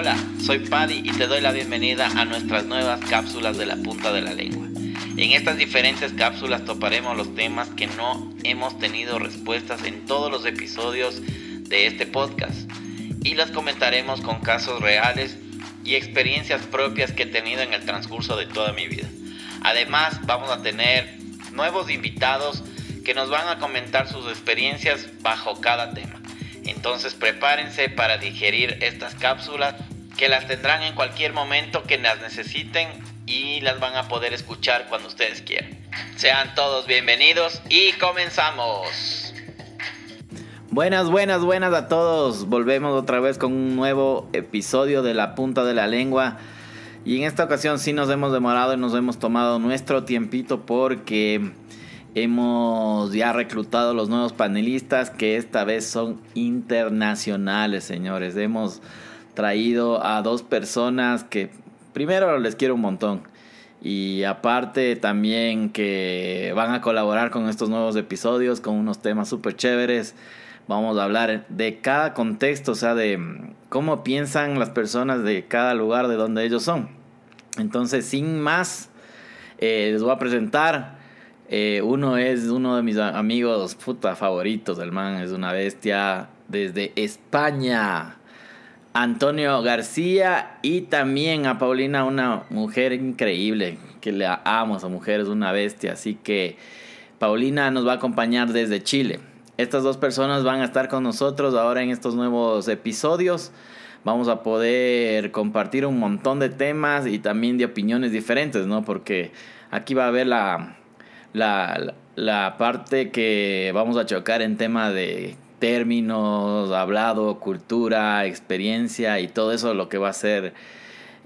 Hola, soy Paddy y te doy la bienvenida a nuestras nuevas cápsulas de la punta de la lengua. En estas diferentes cápsulas toparemos los temas que no hemos tenido respuestas en todos los episodios de este podcast y las comentaremos con casos reales y experiencias propias que he tenido en el transcurso de toda mi vida. Además, vamos a tener nuevos invitados que nos van a comentar sus experiencias bajo cada tema. Entonces prepárense para digerir estas cápsulas que las tendrán en cualquier momento que las necesiten y las van a poder escuchar cuando ustedes quieran. Sean todos bienvenidos y comenzamos. Buenas, buenas, buenas a todos. Volvemos otra vez con un nuevo episodio de La Punta de la Lengua. Y en esta ocasión sí nos hemos demorado y nos hemos tomado nuestro tiempito porque hemos ya reclutado los nuevos panelistas que esta vez son internacionales, señores. Hemos traído a dos personas que primero les quiero un montón. Y aparte también que van a colaborar con estos nuevos episodios con unos temas súper chéveres. Vamos a hablar de cada contexto, o sea, de cómo piensan las personas de cada lugar de donde ellos son. Entonces, sin más, eh, les voy a presentar. Eh, uno es uno de mis amigos puta favoritos, el man es una bestia desde España. Antonio García y también a Paulina, una mujer increíble, que le amo esa mujer, es una bestia. Así que Paulina nos va a acompañar desde Chile. Estas dos personas van a estar con nosotros ahora en estos nuevos episodios. Vamos a poder compartir un montón de temas y también de opiniones diferentes, ¿no? Porque aquí va a haber la, la, la parte que vamos a chocar en tema de términos, hablado, cultura, experiencia y todo eso lo que va a ser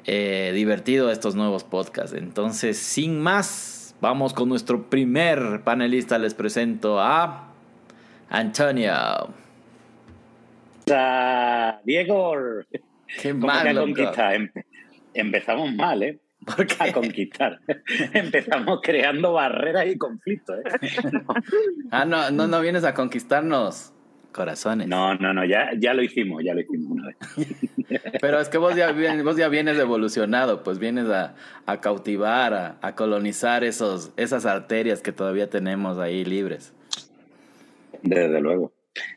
eh, divertido estos nuevos podcasts. Entonces, sin más, vamos con nuestro primer panelista. Les presento a Antonio. Diego. Qué mal, Empezamos mal, ¿eh? A conquistar. Empezamos creando barreras y conflictos. ¿eh? Ah, no, no, no vienes a conquistarnos corazones. No, no, no, ya, ya lo hicimos, ya lo hicimos una vez. Pero es que vos ya, vos ya vienes evolucionado, pues vienes a, a cautivar, a, colonizar esos, esas arterias que todavía tenemos ahí libres. Desde luego.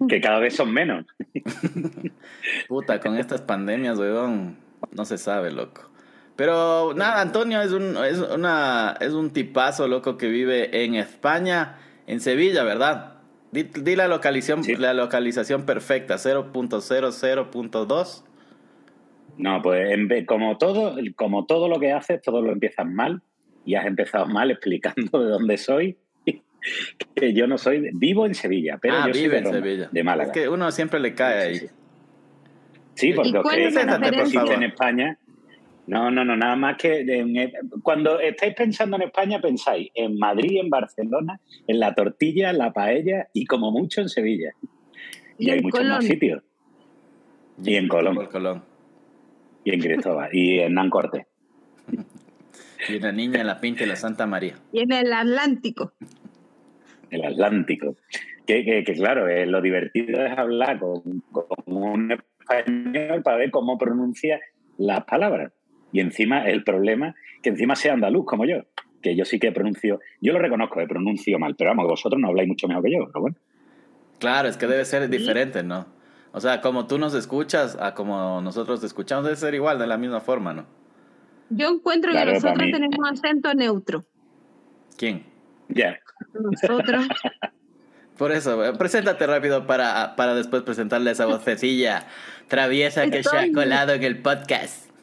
Que cada vez son menos. Puta, con estas pandemias, weón, no se sabe, loco. Pero nada, Antonio es un, es una, es un tipazo, loco, que vive en España, en Sevilla, ¿verdad? Di, la, localización, la localización perfecta, 0.00.2. No, pues como todo, como todo lo que haces, todo lo empiezas mal y has empezado mal explicando de dónde soy. que yo no soy, vivo en Sevilla, pero ah, yo vive en Sevilla. de Málaga. Es que uno siempre le cae ahí. Sí, porque en España no, no, no, nada más que eh, cuando estáis pensando en España pensáis en Madrid, en Barcelona, en la tortilla, en la paella y como mucho en Sevilla. Y, hay muchos más sitios. Y en Colón. Colón. Y en Cristóbal. y en Nancorte. Y en la Niña, en la Pinta y la Santa María. Y en el Atlántico. El Atlántico. Que, que, claro, eh, lo divertido es hablar con, con un español para ver cómo pronuncia las palabras. Y encima el problema, que encima sea andaluz como yo, que yo sí que pronuncio, yo lo reconozco, que pronuncio mal, pero vamos, vosotros no habláis mucho mejor que yo, pero bueno. Claro, es que debe ser diferente, ¿no? O sea, como tú nos escuchas a como nosotros te escuchamos, debe ser igual, de la misma forma, ¿no? Yo encuentro que nosotros tenemos acento neutro. ¿Quién? Ya. Nosotros. Por eso, preséntate rápido para, para después presentarle esa vocecilla traviesa que se ha colado en el podcast.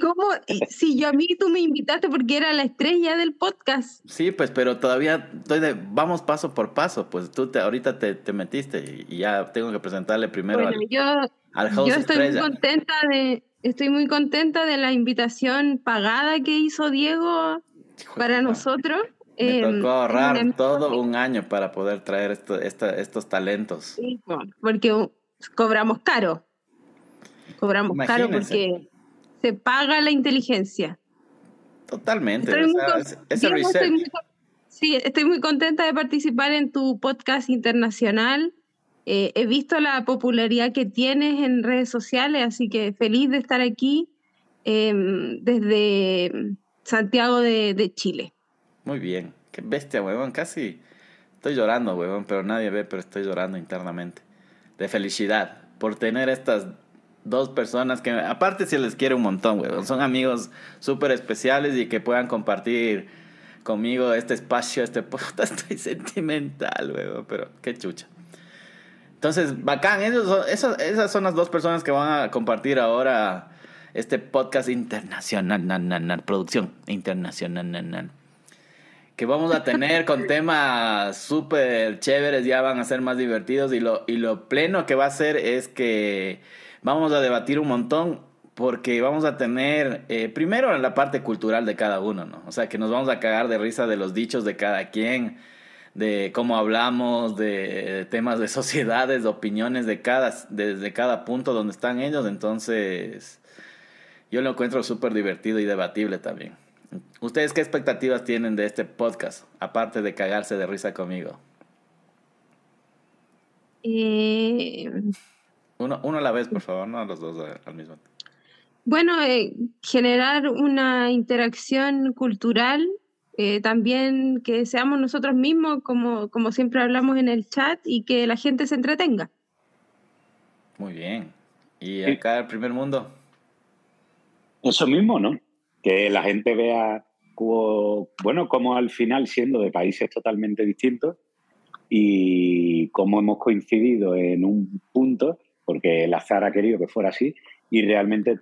¿Cómo? Si yo a mí tú me invitaste porque era la estrella del podcast. Sí, pues, pero todavía estoy de, vamos paso por paso. Pues tú te, ahorita te, te metiste y ya tengo que presentarle primero al, yo, yo estoy muy contenta de, estoy muy contenta de la invitación pagada que hizo Diego para nosotros. Me em, tocó ahorrar todo un año para poder traer esto, estos talentos. porque cobramos caro cobramos caro porque se paga la inteligencia. Totalmente. sí, estoy muy contenta de participar en tu podcast internacional Eh, he visto la popularidad que tienes en redes sociales, así que feliz de estar aquí em, desde Santiago de, Chile. Muy bien, qué bestia, huevón, casi estoy llorando, huevón, pero nadie ve, pero estoy llorando internamente. De felicidad por tener estas dos personas que, aparte si les quiere un montón, huevón, son amigos súper especiales y que puedan compartir conmigo este espacio, este puta, estoy sentimental, huevón, pero qué chucha. Entonces, bacán, esos, esas son las dos personas que van a compartir ahora este podcast internacional, producción internacional, que vamos a tener con temas súper chéveres, ya van a ser más divertidos y lo, y lo pleno que va a ser es que vamos a debatir un montón porque vamos a tener eh, primero la parte cultural de cada uno, ¿no? O sea, que nos vamos a cagar de risa de los dichos de cada quien de cómo hablamos, de temas de sociedades, de opiniones de cada, desde cada punto donde están ellos. Entonces, yo lo encuentro súper divertido y debatible también. ¿Ustedes qué expectativas tienen de este podcast, aparte de cagarse de risa conmigo? Eh, uno, uno a la vez, por favor, no los dos al mismo tiempo. Bueno, eh, generar una interacción cultural eh, también que seamos nosotros mismos, como, como siempre hablamos en el chat, y que la gente se entretenga. Muy bien. ¿Y acá el primer mundo? Eso mismo, ¿no? Que la gente vea, bueno, como al final siendo de países totalmente distintos y cómo hemos coincidido en un punto, porque el azar ha querido que fuera así, y realmente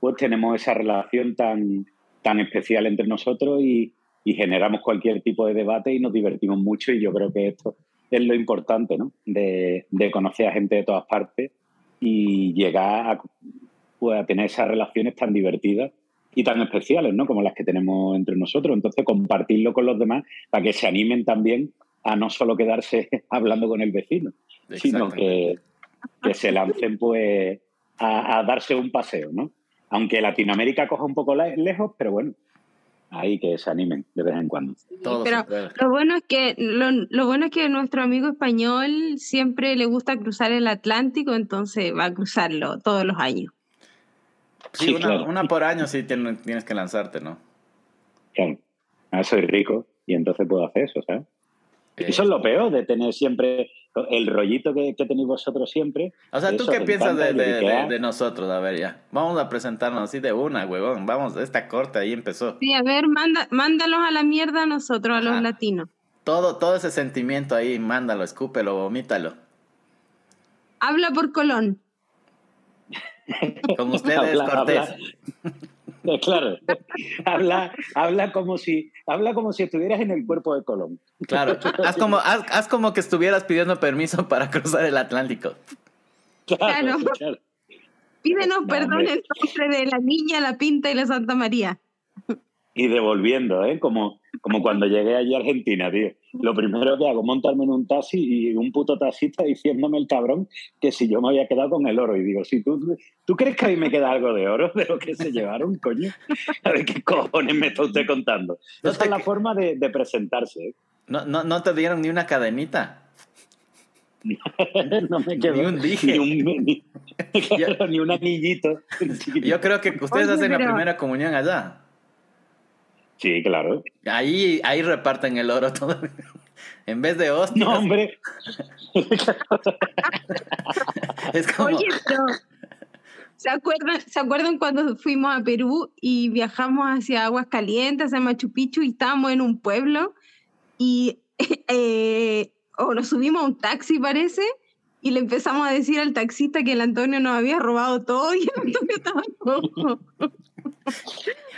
pues tenemos esa relación tan, tan especial entre nosotros y, y generamos cualquier tipo de debate y nos divertimos mucho y yo creo que esto es lo importante, ¿no? De, conocer a gente de todas partes y llegar a, pues, a tener esas relaciones tan divertidas y tan especiales, ¿no? Como las que tenemos entre nosotros. Entonces, compartirlo con los demás para que se animen también a no solo quedarse hablando con el vecino, sino que, que, se lancen pues a, a, darse un paseo, ¿no? Aunque Latinoamérica coja un poco lejos, pero bueno, ahí que se animen de vez en cuando. pero lo bueno es que lo, bueno es que nuestro amigo español siempre le gusta cruzar el Atlántico, entonces va a cruzarlo todos los años. Sí, una, por año sí tienes que lanzarte, ¿no? Claro. Ah, soy rico y entonces puedo hacer eso, ¿sabes? Eso es lo peor de tener siempre el rollito que, tenéis vosotros siempre. O sea, ¿tú qué piensas de, nosotros? A ver, ya. Vamos a presentarnos así de una, huevón. Vamos, esta corte ahí empezó. Sí, a ver, manda, mándalos a la mierda a nosotros, a los latinos. Todo, todo ese sentimiento ahí, mándalo, escúpelo, vomítalo. Habla por Colón. Con ustedes, Cortés. Claro, habla, habla, como si, habla como si estuvieras en el cuerpo de Colón. Claro, haz como, haz, como que estuvieras pidiendo permiso para cruzar el Atlántico. Claro, Pídenos perdón en nombre de la niña, la pinta y la Santa María y devolviendo, ¿eh? Como, como cuando llegué allí a Argentina, tío. Lo primero que hago, montarme en un taxi y un puto taxista diciéndome el cabrón que si yo me había quedado con el oro. Y digo, si tú, ¿tú crees que ahí me queda algo de oro de lo que se llevaron, coño? A ver qué cojones me está usted contando. Esa es la forma de, presentarse. ¿eh? No, no, no te dieron ni una cadenita. no me quedó ni un dije. Ni un, ni, un anillito. Yo creo que ustedes hacen la primera comunión allá. Sí, claro. Ahí, ahí reparten el oro todo. en vez de hostias. No, hombre. es como... Oye, pero... ¿Se acuerdan, ¿Se acuerdan cuando fuimos a Perú y viajamos hacia Aguas Calientes, a Machu Picchu, y estábamos en un pueblo? Y eh, o nos subimos a un taxi, parece, y le empezamos a decir al taxista que el Antonio nos había robado todo y el Antonio estaba todo.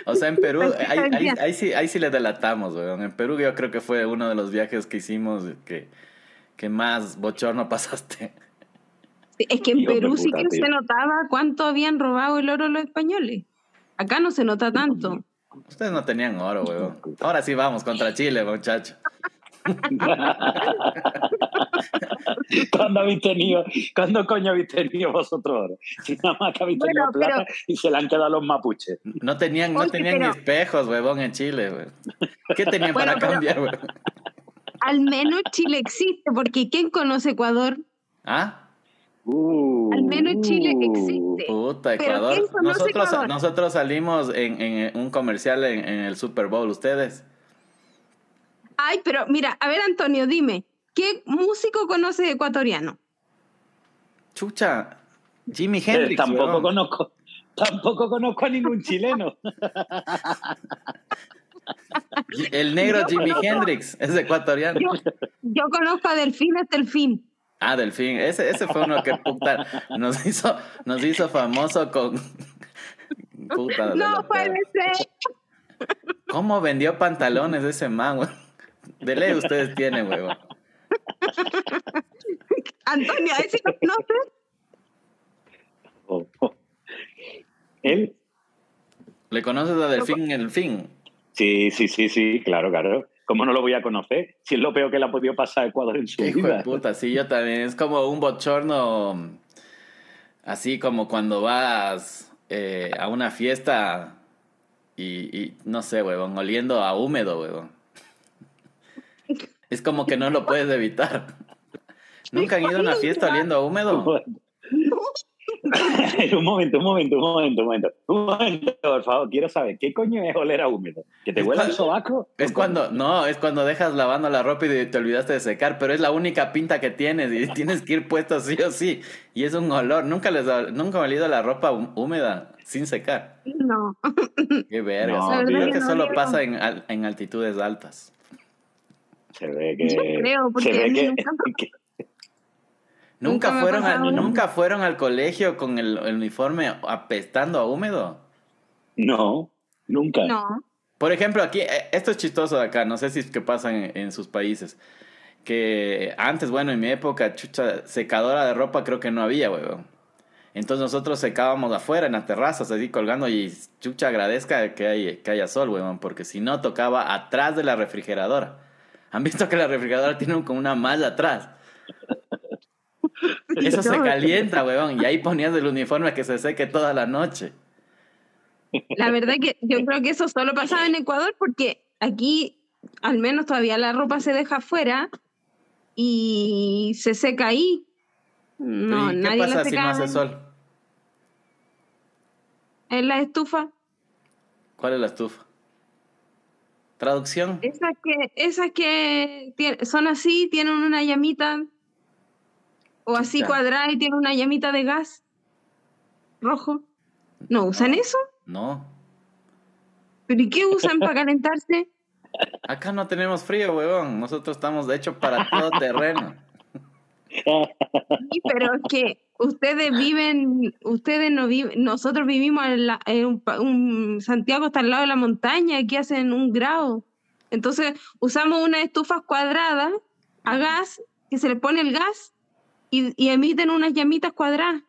O sea, en Perú, ahí, sí, ahí sí le delatamos, weón. En Perú yo creo que fue uno de los viajes que hicimos que, que más bochorno pasaste. Es que en Perú sí que se notaba cuánto habían robado el oro los españoles. Acá no se nota tanto. Ustedes no tenían oro, weón. Ahora sí vamos contra Chile, muchacho. ¿Cuándo habéis tenido, ¿Cuándo coño habéis tenido vosotros oro? Si nada más que habéis tenido plata y se la han quedado los mapuches. No tenían, no tenían ni espejos, huevón, en Chile, ¿Qué tenían para cambiar, Al menos Chile existe, porque ¿quién conoce Ecuador? ¿Ah? Uh, Al menos Chile existe. Puta, Ecuador. nosotros, nosotros salimos en, un comercial en, el Super Bowl, ¿ustedes? Ay, pero mira, a ver, Antonio, dime, ¿qué músico conoces ecuatoriano? Chucha, Jimi Hendrix. tampoco conozco, tampoco conozco a ningún chileno. El negro Jimi Hendrix es ecuatoriano. Yo, conozco a Delfín hasta el fin. Ah, Delfín. Ese, ese fue uno que puta, nos hizo, nos hizo famoso con. Puta, no puede ser. ¿Cómo vendió pantalones ese man, güey? De ley ustedes tienen, güey. Antonio, ¿ese lo conoces? Oh, oh. ¿Él? ¿Le conoces a Delfín en el fin? Sí, sí, sí, sí, claro, claro. ¿Cómo no lo voy a conocer? Si es lo peor que le ha podido pasar a Ecuador en su Hijo vida. De puta, sí, yo también. Es como un bochorno, así como cuando vas eh, a una fiesta y, no sé, huevón, oliendo a húmedo, huevón. Es como que no lo puedes evitar. ¿Nunca han ido a una fiesta oliendo a húmedo? un momento, un momento, un momento, un momento. Un momento, por favor, quiero saber, ¿qué coño es oler a húmedo? ¿Que te huele el sobaco? Es cuando, no, es cuando dejas lavando la ropa y te olvidaste de secar, pero es la única pinta que tienes y tienes que ir puesto sí o sí. Y es un olor. Nunca les nunca he olido la ropa húmeda sin secar. No. Qué verga. creo que solo pasa en, en altitudes altas. Se ve que. Yo creo, porque se ve que, ¿Nunca, fueron ¿Nunca fueron al colegio con el, uniforme apestando a húmedo? No, nunca. No. Por ejemplo, aquí, eh, esto es chistoso de acá, no sé si es que pasa en, sus países. Que antes, bueno, en mi época, chucha, secadora de ropa creo que no había, weón. Entonces nosotros secábamos afuera, en las terrazas, así colgando, y chucha agradezca que, hay, que haya sol, weón, porque si no tocaba atrás de la refrigeradora. ¿Han visto que la refrigeradora tiene como una malla atrás? Eso se calienta, weón. Y ahí ponías el uniforme que se seque toda la noche. La verdad que yo creo que eso solo pasaba en Ecuador porque aquí al menos todavía la ropa se deja afuera y se seca ahí. No, ¿Qué pasa si no hace sol? En la estufa. ¿Cuál es la estufa? ¿Traducción? Esas que, esas que son así, tienen una llamita o así cuadrada y tiene una llamita de gas rojo. ¿No usan eso? No. ¿Pero y qué usan para calentarse? Acá no tenemos frío, huevón. Nosotros estamos, de hecho, para todo terreno. Sí, pero es que ustedes viven, ustedes no viven, nosotros vivimos en, un, Santiago está al lado de la montaña, aquí hacen un grado. Entonces usamos unas estufas cuadradas a gas, que se le pone el gas y, emiten unas llamitas cuadradas.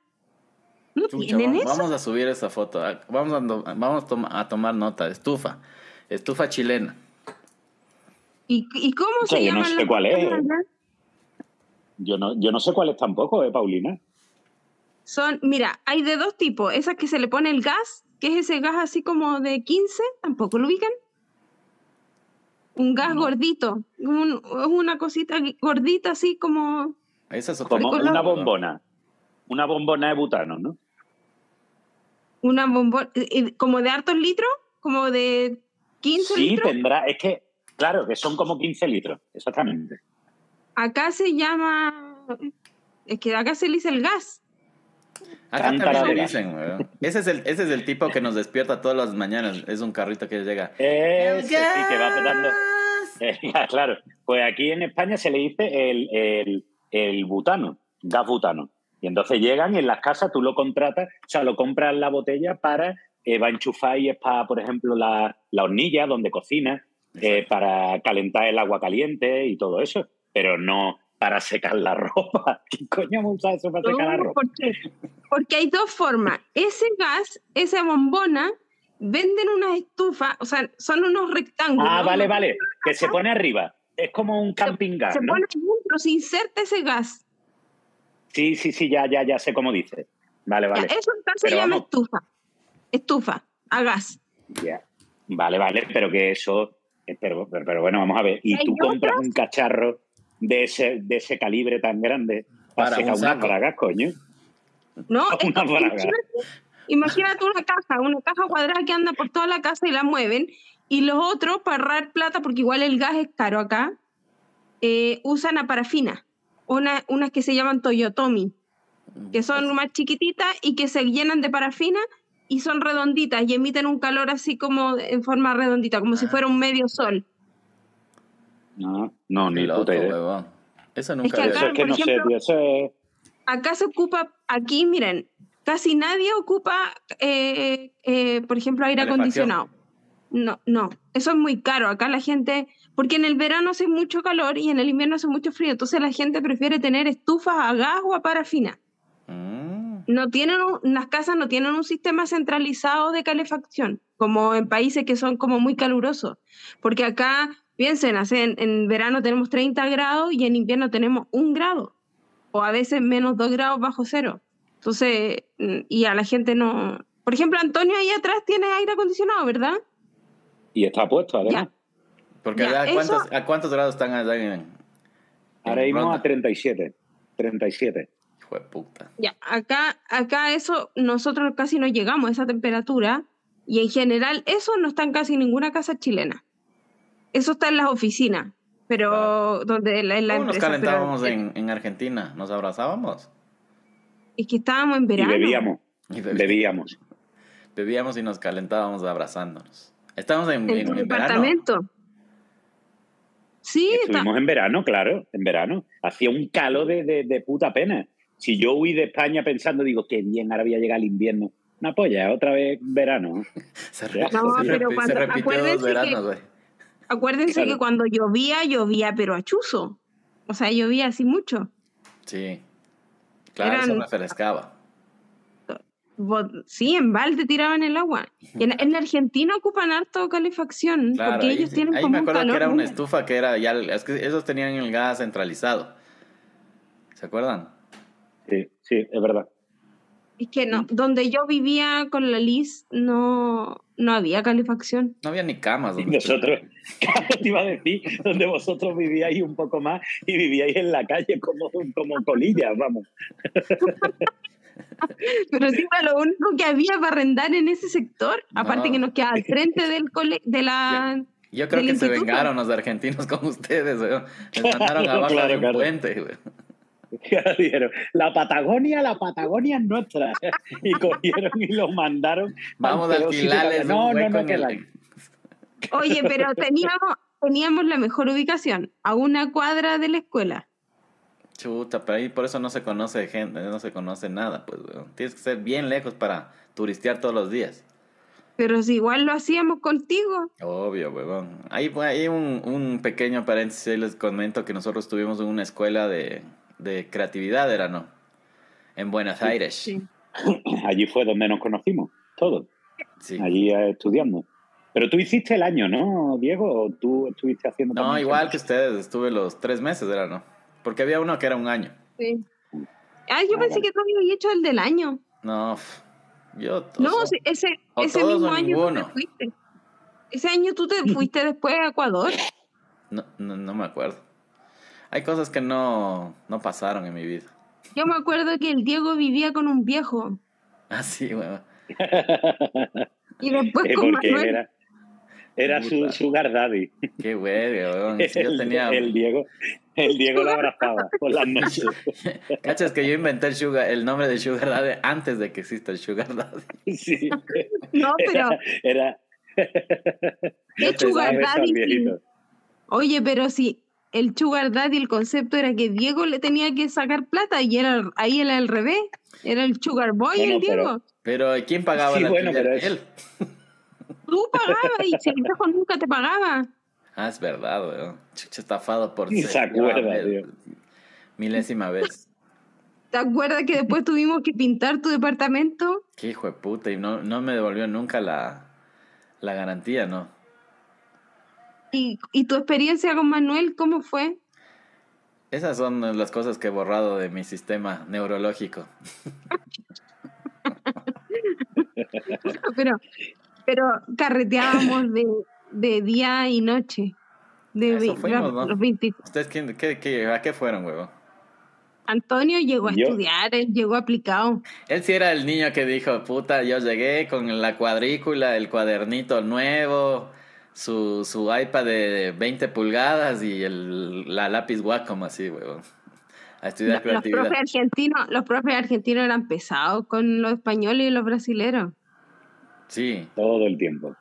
¿No tienen vamos, eso? Vamos a subir esa foto. Ah, vamos a, vamos a, tomar nota. Estufa. Estufa chilena. ¿Y, y cómo se llama? Yo no sé cuál es. Yo no, yo no sé cuál es tampoco, ¿eh, Paulina? Son, mira, hay de dos tipos. Esas que se le pone el gas, que es ese gas así como de 15, tampoco lo ubican. Un gas gordito. Es una cosita gordita así como como una bombona. Una bombona de butano, ¿no? Una bombona, como de hartos litros, como de 15 litros. Sí, tendrá, es que, claro, que son como 15 litros, exactamente. Acá se llama, es que acá se le dice el gas. Acá también le dicen, ese es, el, ese es el tipo que nos despierta todas las mañanas, es un carrito que llega. Ese sí que va petando. claro, pues aquí en España se le dice el el butano, gas butano. Y entonces llegan y en las casas tú lo contratas, o sea, lo compras la botella para, eh, va a enchufar y es para, por ejemplo, la, hornilla donde cocinas, eh, para calentar el agua caliente y todo eso, pero no para secar la ropa. ¿Qué coño usa eso para secar la ropa? Porque hay dos formas. Ese gas, esa bombona, venden unas estufas, o sea, son unos rectángulos. Ah, vale, vale, que se pone arriba. Es como un camping gas. Se pone dentro, se inserta ese gas. Sí, sí, sí, ya, ya, ya sé cómo dice. Vale, vale. eso se llama estufa. Estufa, a gas. Ya. Vale, vale, pero que eso. Eh, pero, pero, bueno, vamos a ver. Y tú compras un cacharro de ese, de ese calibre tan grande para secar unas bragas, coño. No, imagínate, imagínate una caja, una caja cuadrada que anda por toda la casa y la mueven, y los otros, para ahorrar plata, porque igual el gas es caro acá, eh, usan a parafina, una, unas que se llaman Toyotomi, que son más chiquititas y que se llenan de parafina y son redonditas y emiten un calor así como en forma redondita, como si ah. fuera un medio sol. No, no, ni puta idea. Eso nunca es que acá, que no sé, eso Acá se ocupa, aquí miren, casi nadie ocupa, eh, eh, por ejemplo, aire acondicionado. No, no, eso es muy caro. Acá la gente, porque en el verano hace mucho calor y en el invierno hace mucho frío, entonces la gente prefiere tener estufas a gas o a parafina. Mm. No tienen, las casas no tienen un sistema centralizado de calefacción, como en países que son como muy calurosos. Porque acá, piensen, en, en verano tenemos 30 grados y en invierno tenemos un grado, o a veces menos 2 grados bajo cero. Entonces, mm, y a la gente no... Por ejemplo, Antonio ahí atrás tiene aire acondicionado, ¿verdad? Y está puesto, además. Porque ¿a, cuántos, ¿a, cuántos, grados están allá en, Ahora mismo a 37. 37. Hijo de puta. Ya, acá, acá eso, nosotros casi no llegamos a esa temperatura. Y en general, eso no está en casi ninguna casa chilena. Eso está en las oficinas. Pero donde la, la ¿Cómo nos calentábamos en, en, Argentina? ¿Nos abrazábamos? Es que estábamos en verano. Y bebíamos. Y bebíamos. bebíamos y nos calentábamos abrazándonos. Estamos en, en, departamento. Sí, estuvimos en verano, claro, en verano. Hacía un calo de, de, puta pena. Si yo huí de España pensando, digo, qué bien, ahora voy a llegar el invierno. Una polla, otra vez verano. se, no, pero cuando, acuérdense que, acuérdense que cuando llovía, llovía pero a chuzo. O sea, llovía así mucho. Sí. Claro, se refrescaba. Sí, en balde tiraban el agua. En, en Argentina ocupan harto calefacción, porque ellos tienen ahí me acuerdo que era una estufa que era ya, es que esos tenían el gas centralizado. ¿Se acuerdan? Sí, sí, es verdad. Es que no, donde yo vivía con la Liz no, no había calefacción. No había ni camas. Y nosotros, te iba a decir, donde vosotros vivíais un poco más y vivíais en la calle como, como colillas, vamos. Pero sí lo único que había para arrendar en ese sector, aparte que nos queda al frente del cole de la... Yo, creo que se vengaron los argentinos con ustedes, weón. Les mandaron abajo de un puente, La Patagonia, la Patagonia es nuestra. Y cogieron y lo mandaron. Vamos a alquilarles no, no, no, que Oye, pero teníamos, teníamos la mejor ubicación, a una cuadra de la escuela. Chuta, pero ahí por eso no se conoce gente, no se conoce nada, pues, Tienes que ser bien lejos para turistear todos los días. Pero si igual lo hacíamos contigo. Obvio, weón. Ahí hay un, un pequeño paréntesis, les comento que nosotros estuvimos en una escuela de, de creatividad, ¿era no? En Buenos Aires. Sí. Allí fue donde nos conocimos, todos. Sí. Allí eh, estudiando. Pero tú hiciste el año, ¿no, Diego? ¿O tú estuviste haciendo... No, igual que ustedes, estuve los tres meses, ¿era no? Porque había uno que era un año. Sí. Ah, yo pensé que tú habías hecho el del año. No, yo. No, ese, ese mismo año tú te fuiste. Ese año tú te fuiste después a Ecuador. No, no, no me acuerdo. Hay cosas que no, no pasaron en mi vida. Yo me acuerdo que el Diego vivía con un viejo. Ah, sí, bueno. y después con Manuel. Era, era su sugar daddy. Qué güey, yo tenía... el Diego, el Diego lo abrazaba por las noches. ¿Cachas que yo inventé el, sugar, el nombre de Sugar Daddy antes de que exista el Sugar Daddy? Sí. No, pero. Era. ¿Qué Sugar Daddy? Oye, pero si el Sugar Daddy, el concepto era que Diego le tenía que sacar plata y era ahí era al revés. Era el Sugar Boy el Diego. Pero, ¿quién pagaba sí, la bueno, pero él? Tú pagabas y si el viejo nunca te pagaba. Ah, es verdad, weón. Chucha, estafado por... se acuerda, tío. Milésima vez. ¿Te acuerdas que después tuvimos que pintar tu departamento? Qué hijo de puta, y no, no me devolvió nunca la, la garantía, ¿no? ¿Y, ¿Y tu experiencia con Manuel, cómo fue? Esas son las cosas que he borrado de mi sistema neurológico. pero, pero carreteábamos de, de día y noche. De Eso fuimos, ¿no? los 20. ¿Ustedes qué, qué, a qué fueron, huevo? Antonio llegó a estudiar, él llegó aplicado. Él sí era el niño que dijo, puta, yo llegué con la cuadrícula, el cuadernito nuevo, su, su iPad de 20 pulgadas y el, la lápiz Wacom así, weón. A estudiar creatividad. Los profes, argentinos, los profes argentinos eran pesados con los españoles y los brasileros. Sí. Todo el tiempo.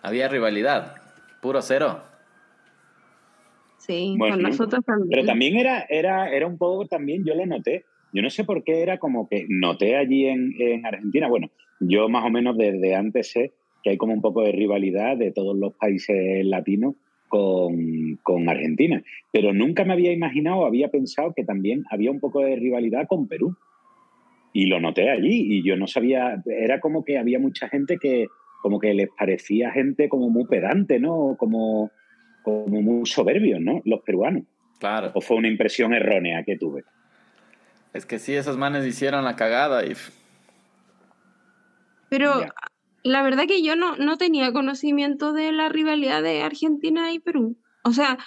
Había rivalidad, puro cero. Sí, con nosotros también. Pero también era, era, era un poco, también yo lo noté. Yo no sé por qué era como que noté allí en, en Argentina, bueno, yo más o menos desde antes sé que hay como un poco de rivalidad de todos los países latinos con, con, Argentina. Pero nunca me había imaginado, había pensado que también había un poco de rivalidad con Perú. Y lo noté allí y yo no sabía, era como que había mucha gente que como que les parecía gente como muy pedante, ¿no? Como, como muy soberbios, ¿no? Los peruanos. Claro. ¿O fue una impresión errónea que tuve? Es que sí, esos manes hicieron la cagada y... Pero la verdad que yo no, no tenía conocimiento de la rivalidad de Argentina y Perú. O sea,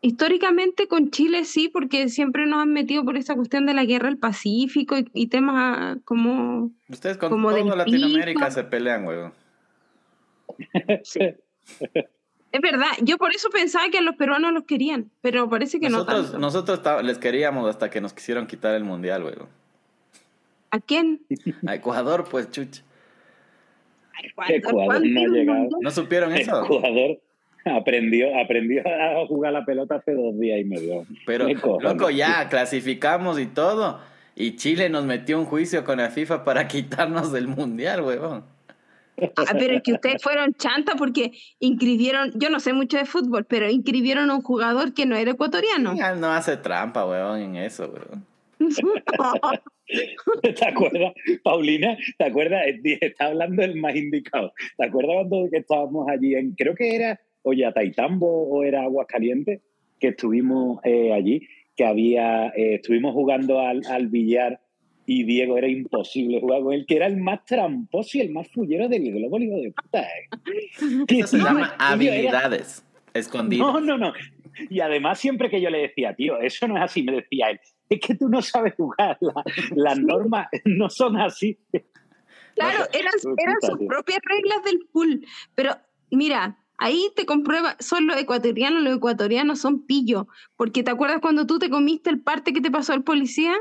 históricamente con Chile sí, porque siempre nos han metido por esa cuestión de la guerra del Pacífico y, temas como... Ustedes con como toda Latinoamérica se pelean, huevo. Sí. Es verdad, yo por eso pensaba que a los peruanos los querían, pero parece que no tanto. Nosotros les queríamos hasta que nos quisieron quitar el mundial, güey. ¿A quién? A Ecuador, pues, chucha. Ecuador no ha llegado. ¿No supieron eso? Ecuador aprendió, aprendió a jugar la pelota hace dos días y medio. Pero, loco, ya clasificamos y todo. Y Chile nos metió un juicio con la FIFA para quitarnos del mundial, huevón. Ah, pero es que ustedes fueron chanta porque inscribieron, yo no sé mucho de fútbol, pero inscribieron a un jugador que no era ecuatoriano. no hace trampa, weón, en eso, weón. ¿Te acuerdas, Paulina? ¿Te acuerdas? Eh, está hablando el más indicado. ¿Te acuerdas cuando estábamos allí en, creo que era Taitambo o era Aguascalientes, que estuvimos eh, allí, que había, eh, estuvimos jugando al, al billar y Diego era imposible jugar con él, que era el más tramposo y el más fullero del globo, hijo de puta. ¿eh? Se llama habilidades escondidas. No, no, no. Y además, siempre que yo le decía, tío, eso no es así, me decía él, es que tú no sabes jugar, las normas no son así. Claro, eran, eran sus propias reglas del pool, pero mira, ahí te comprueba, son los ecuatorianos, los ecuatorianos son pillo, porque ¿te acuerdas cuando tú te comiste el parte que te pasó el policía?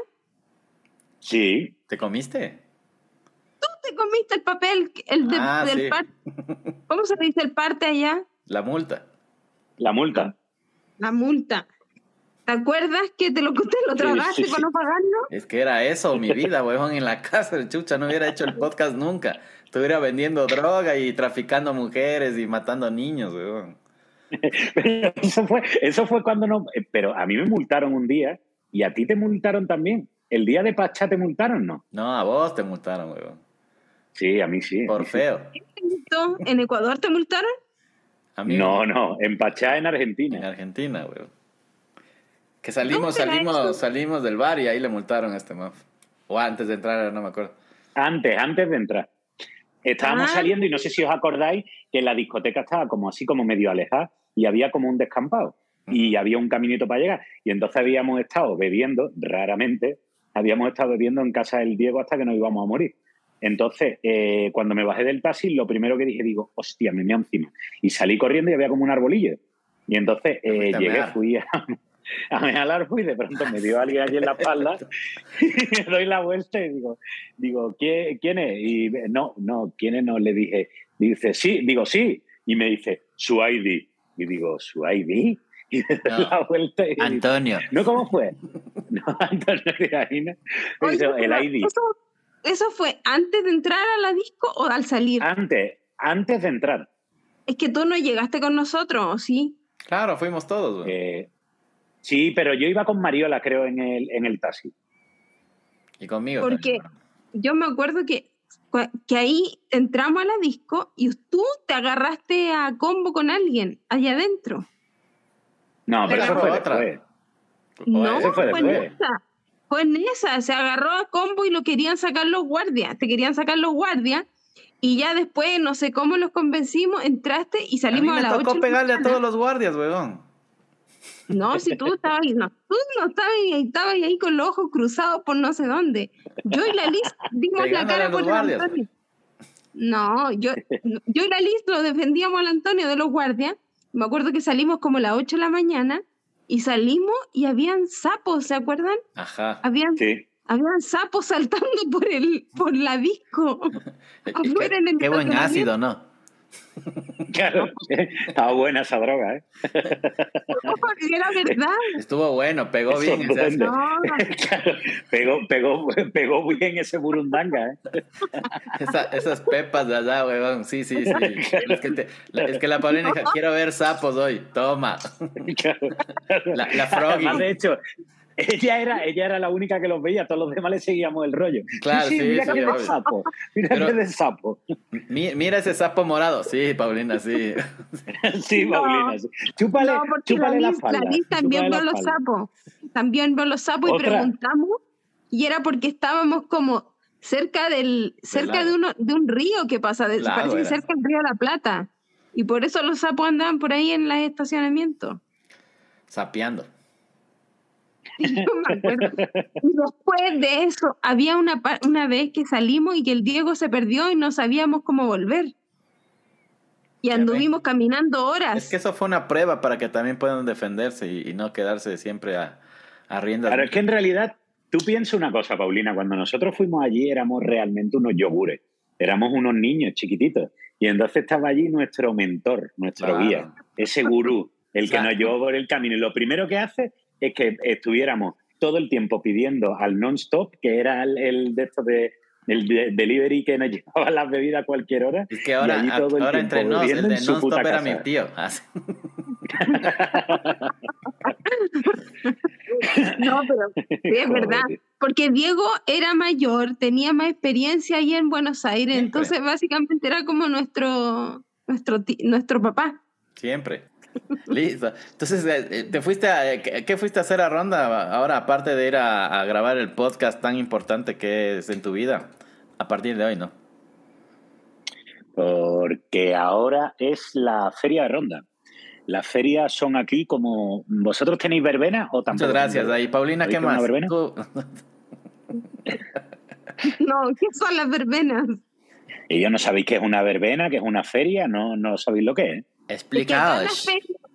Sí. ¿Te comiste? Tú te comiste el papel el ah, del parte. ¿Cómo se dice el parte allá? La multa. La multa. La multa. ¿Te acuerdas que te lo, te lo tragaste para no pagarlo? Es que era eso, mi vida, huevón, en la casa de Chucha. No hubiera hecho el podcast nunca. Estuviera vendiendo droga y traficando mujeres y matando niños, huevón. Pero eso fue, eso fue cuando no. Eh, pero a mí me multaron un día y a ti te multaron también. ¿El día de Pachá te multaron, no? No, a vos te multaron, weón. Sí, a mí sí. Por feo. ¿En Ecuador te multaron? A mí no, no, en Pachá, en Argentina. En Argentina, weón. Que salimos, salimos, salimos del bar y ahí le multaron a este maf. O antes de entrar, no me acuerdo. Antes, antes de entrar. Estábamos ah. saliendo y no sé si os acordáis que la discoteca estaba como así, como medio alejada y había como un descampado y había un caminito para llegar. Y entonces habíamos estado bebiendo, raramente, habíamos estado bebiendo en casa del Diego hasta que nos íbamos a morir. Entonces, eh, cuando me bajé del taxi, lo primero que dije, digo, hostia, me meo encima. Y salí corriendo y había como un arbolillo. Y entonces eh, llegué, fui a, a al árbol y de pronto me dio alguien allí en la espalda y me doy la vuelta y digo, digo ¿quién, ¿quién es? Y no, no, ¿quién es? No, le dije, dice, sí, digo, sí. Y me dice, su ID. Y digo, ¿su ID? y la vuelta Antonio. ¿No cómo fue? No, Antonio el ID. Eso, fue antes de entrar a la disco o al salir? Antes, antes de entrar. Es que tú no llegaste con nosotros, ¿sí? Claro, fuimos todos. Eh, sí, pero yo iba con Mariola, creo, en el, en el taxi. Y conmigo. Porque yo me acuerdo que, que ahí entramos a la disco y tú te agarraste a combo con alguien allá adentro. No, pero eso fue otra. Después. No, fue, en esa. Fue en esa. Se agarró a combo y lo querían sacar los guardias. Te querían sacar los guardias. Y ya después, no sé cómo los convencimos, entraste y salimos a, mí me tocó pegarle a todos los guardias, weón. No, si tú estabas ahí, no, tú no estabas ahí, estabas ahí con los ojos cruzados por no sé dónde. Yo y la Liz dimos la cara por el Antonio. No, yo, yo y la Liz lo defendíamos al Antonio de los guardias. Me acuerdo que salimos como a las 8 de la mañana y salimos y habían sapos, ¿se acuerdan? Ajá. Habían, habían sapos saltando por el por la disco. el qué buen ácido, ¿no? Claro, estaba buena esa droga, ¿eh? Era verdad. Estuvo bueno, pegó bien. pegó, pegó, pegó bien ese burundanga, ¿eh? esas pepas de allá, weón. Sí, sí, sí. Es que, es que la Paulina dijo, quiero ver sapos hoy. Toma. La, la Froggy. de hecho, ella era, ella era la única que los veía, todos los demás le seguíamos el rollo. Claro, sí, mira sí, que es sapo, mira que es sapo. Mira ese sapo morado, sí, Paulina, sí. sí, Paulina, sí. Chúpale, chúpale la, falda. La también vio los sapos, también vio los sapos y preguntamos, y era porque estábamos como cerca del cerca de, uno, de un río que pasa, de, parece que cerca del río La Plata, y por eso los sapos andaban por ahí en los estacionamientos. Sapeando. Y después de eso, había una, una vez que salimos y que el Diego se perdió y no sabíamos cómo volver. Y anduvimos caminando horas. Es que eso fue una prueba para que también puedan defenderse y, no quedarse siempre a, a riendas. Pero es que en realidad, tú piensas una cosa, Paulina, cuando nosotros fuimos allí éramos realmente unos yogures, éramos unos niños chiquititos. Y entonces estaba allí nuestro mentor, nuestro guía, ese gurú, el que nos llevó por el camino. Y lo primero que hace es que estuviéramos todo el tiempo pidiendo al non-stop, que era el, de estos de el delivery que nos llevaba las bebidas a cualquier hora. Es que ahora, ahora entre nos, el de non-stop era mi tío. no, pero sí, es verdad. Porque Diego era mayor, tenía más experiencia ahí en Buenos Aires, entonces básicamente era como nuestro, nuestro, nuestro papá. Siempre. Listo. Entonces, eh, eh, ¿te fuiste a, eh, ¿qué fuiste a hacer a Ronda ahora, aparte de ir a, grabar el podcast tan importante que es en tu vida, a partir de hoy, no? Porque ahora es la Feria de Ronda. Las ferias son aquí como. ¿Vosotros tenéis verbena o tampoco? Muchas gracias. Ahí, Paulina, ¿qué más? no, ¿qué son las verbenas? Y yo no sabéis qué es una verbena, qué es una feria, no, no sabéis lo que es. Explicaos.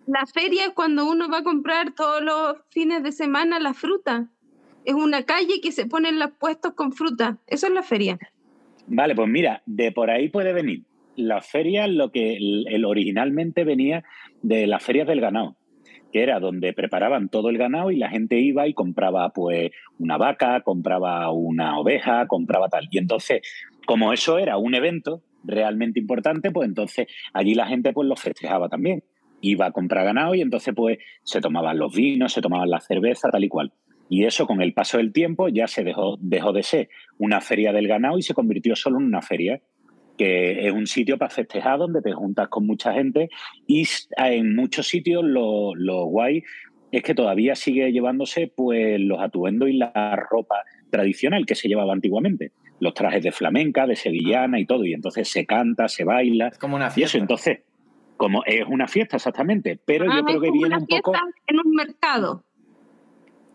La, feria, es cuando uno va a comprar todos los fines de semana la fruta. Es una calle que se ponen los puestos con fruta. Eso es la feria. Vale, pues mira, de por ahí puede venir. La feria, lo que el, originalmente venía de las ferias del ganado, que era donde preparaban todo el ganado y la gente iba y compraba pues una vaca, compraba una oveja, compraba tal. Y entonces, como eso era un evento, realmente importante, pues entonces allí la gente pues lo festejaba también. Iba a comprar ganado y entonces pues se tomaban los vinos, se tomaban la cerveza, tal y cual. Y eso con el paso del tiempo ya se dejó, dejó de ser una feria del ganado y se convirtió solo en una feria, que es un sitio para festejar donde te juntas con mucha gente y en muchos sitios lo, lo guay es que todavía sigue llevándose pues los atuendos y la ropa tradicional que se llevaba antiguamente los trajes de flamenca, de sevillana y todo, y entonces se canta, se baila. Es como una fiesta. Y eso, entonces, como es una fiesta exactamente, pero yo ah, creo que viene un poco... En un mercado,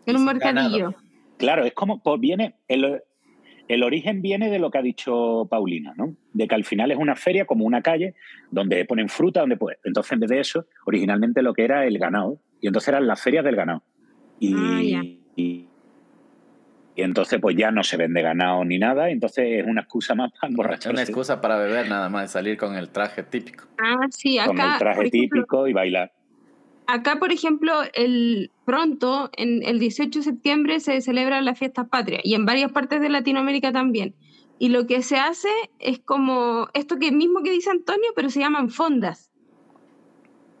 en un mercadillo. Claro, es como, pues viene, el, el origen viene de lo que ha dicho Paulina, ¿no? De que al final es una feria como una calle donde ponen fruta, donde pues. Entonces, en vez de eso, originalmente lo que era el ganado. Y entonces eran las ferias del ganado. Y, ah, y, y entonces pues ya no se vende ganado ni nada, entonces es una excusa más para emborracharse. Una excusa para beber nada más, salir con el traje típico. Ah, sí, acá. Con el traje típico y bailar. Acá, por ejemplo, el pronto, en el 18 de septiembre, se celebra la fiesta patria y en varias partes de Latinoamérica también. Y lo que se hace es como esto que mismo que dice Antonio, pero se llaman fondas.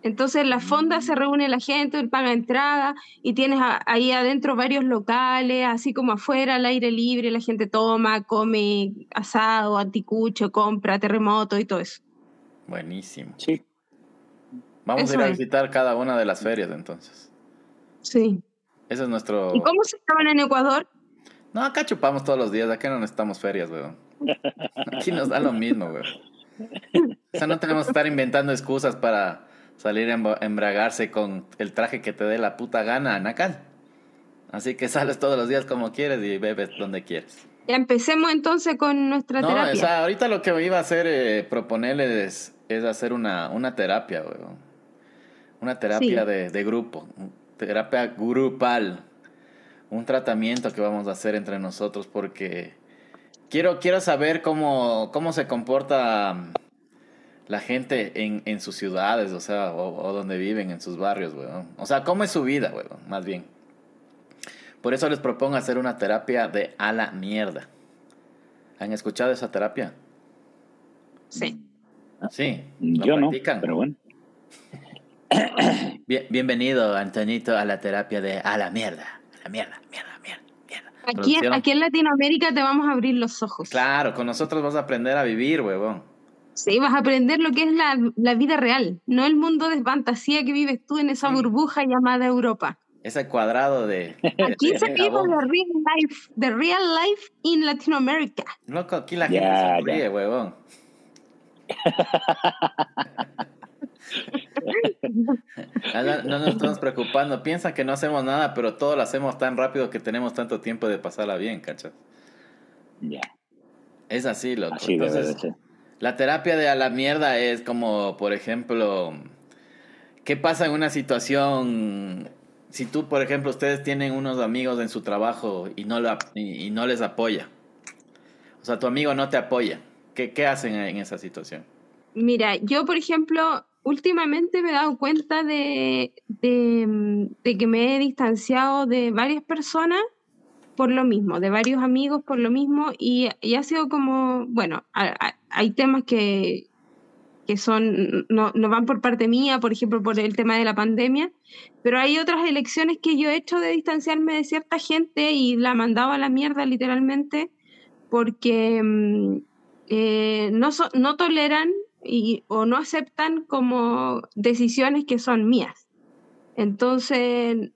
Entonces en la fonda se reúne la gente, paga entrada y tienes ahí adentro varios locales, así como afuera al aire libre, la gente toma, come asado, anticucho, compra, terremoto y todo eso. Buenísimo. Sí. Vamos a ir a visitar cada una de las ferias entonces. Sí. Ese es nuestro... ¿Y cómo se estaban en Ecuador? No, acá chupamos todos los días, acá no necesitamos ferias, weón. Aquí nos da lo mismo, weón. O sea, no tenemos que estar inventando excusas para salir a embragarse con el traje que te dé la puta gana, Nacal. Así que sales todos los días como quieres y bebes donde quieres. Empecemos entonces con nuestra no, terapia. O sea, ahorita lo que me iba a hacer, eh, proponerles es, hacer una, una terapia, weón. Una terapia de, de grupo, terapia grupal. Un tratamiento que vamos a hacer entre nosotros porque quiero, quiero saber cómo, cómo se comporta la gente en, en sus ciudades, o sea, o, donde viven, en sus barrios, weón. O sea, cómo es su vida, weón, más bien. Por eso les propongo hacer una terapia de a la mierda. ¿Han escuchado esa terapia? Sí. Sí. Yo no, pero bueno. bienvenido, Antonito, a la terapia de a la mierda. A la mierda, mierda, mierda, mierda. Aquí, aquí en Latinoamérica te vamos a abrir los ojos. Claro, con nosotros vas a aprender a vivir, huevón. Sí, vas a aprender lo que es la, la, vida real, no el mundo de fantasía que vives tú en esa burbuja llamada Europa. Ese cuadrado de... Aquí se vive the real life, the real life in Latinoamérica. Loco, aquí la gente se sonríe, huevón. no, no, nos estamos preocupando. Piensan que no hacemos nada, pero todo lo hacemos tan rápido que tenemos tanto tiempo de pasarla bien, ¿cachas? Ya. Es así, loco. Entonces, la terapia de a la mierda es como, por ejemplo, ¿qué pasa en una situación? Si tú, por ejemplo, ustedes tienen unos amigos en su trabajo y no, y, no les apoya. O sea, tu amigo no te apoya. ¿Qué, qué hacen en esa situación? Mira, yo, por ejemplo, últimamente me he dado cuenta de, de que me he distanciado de varias personas por lo mismo, de varios amigos por lo mismo, y, ha sido como, bueno, hay temas que, que son, no, no, van por parte mía, por ejemplo, por el tema de la pandemia, pero hay otras elecciones que yo he hecho de distanciarme de cierta gente y la mandaba a la mierda literalmente, porque mm, eh, no, no toleran y, o no aceptan como decisiones que son mías. Entonces,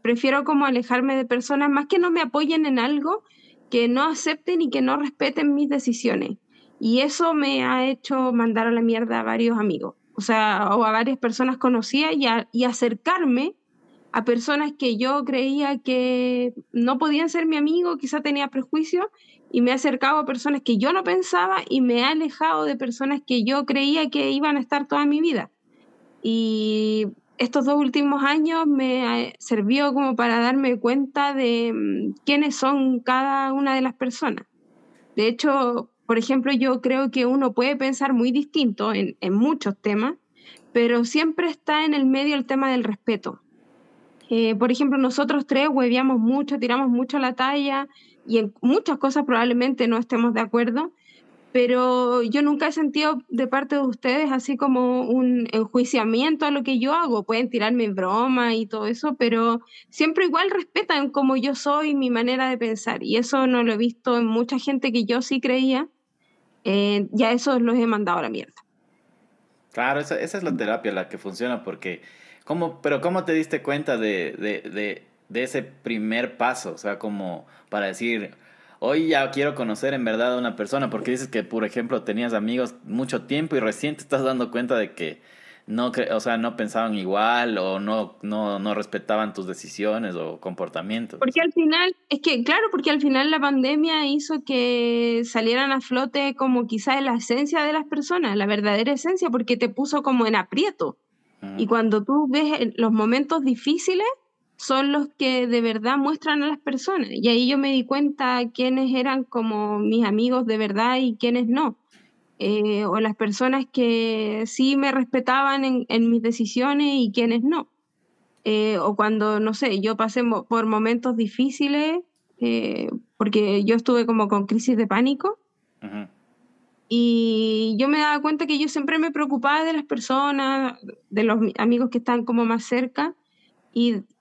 prefiero como alejarme de personas más que no me apoyen en algo, que no acepten y que no respeten mis decisiones. Y eso me ha hecho mandar a la mierda a varios amigos, o sea, o a varias personas conocidas y, acercarme a personas que yo creía que no podían ser mi amigo, quizá tenía prejuicios, y me he acercado a personas que yo no pensaba y me he alejado de personas que yo creía que iban a estar toda mi vida. Y estos dos últimos años me sirvió como para darme cuenta de mm, quiénes son cada una de las personas. De hecho, por ejemplo, yo creo que uno puede pensar muy distinto en, muchos temas, pero siempre está en el medio el tema del respeto. Eh, por ejemplo, nosotros tres hueviamos mucho, tiramos mucho la talla y en muchas cosas probablemente no estemos de acuerdo, pero yo nunca he sentido de parte de ustedes así como un enjuiciamiento a lo que yo hago. Pueden tirarme broma y todo eso, pero siempre igual respetan como yo soy, mi manera de pensar. Y eso no lo he visto en mucha gente que yo sí creía. Eh, ya eso los he mandado a la mierda. Claro, esa, esa, es la terapia la que funciona porque, ¿cómo, pero ¿cómo te diste cuenta de, de, de, de ese primer paso? O sea, como para decir, hoy ya quiero conocer en verdad a una persona, porque dices que, por ejemplo, tenías amigos mucho tiempo y recién te estás dando cuenta de que no, o sea, no pensaban igual o no, no, no respetaban tus decisiones o comportamientos. Porque al final, es que, claro, porque al final la pandemia hizo que salieran a flote como quizás la esencia de las personas, la verdadera esencia, porque te puso como en aprieto. Y cuando tú ves los momentos difíciles, son los que de verdad muestran a las personas. Y ahí yo me di cuenta quiénes eran como mis amigos de verdad y quiénes no. Eh, o las personas que sí me respetaban en, mis decisiones y quiénes no. Eh, o cuando, no sé, yo pasé por momentos difíciles, eh, porque yo estuve como con crisis de pánico. Y yo me daba cuenta que yo siempre me preocupaba de las personas, de los amigos que están como más cerca,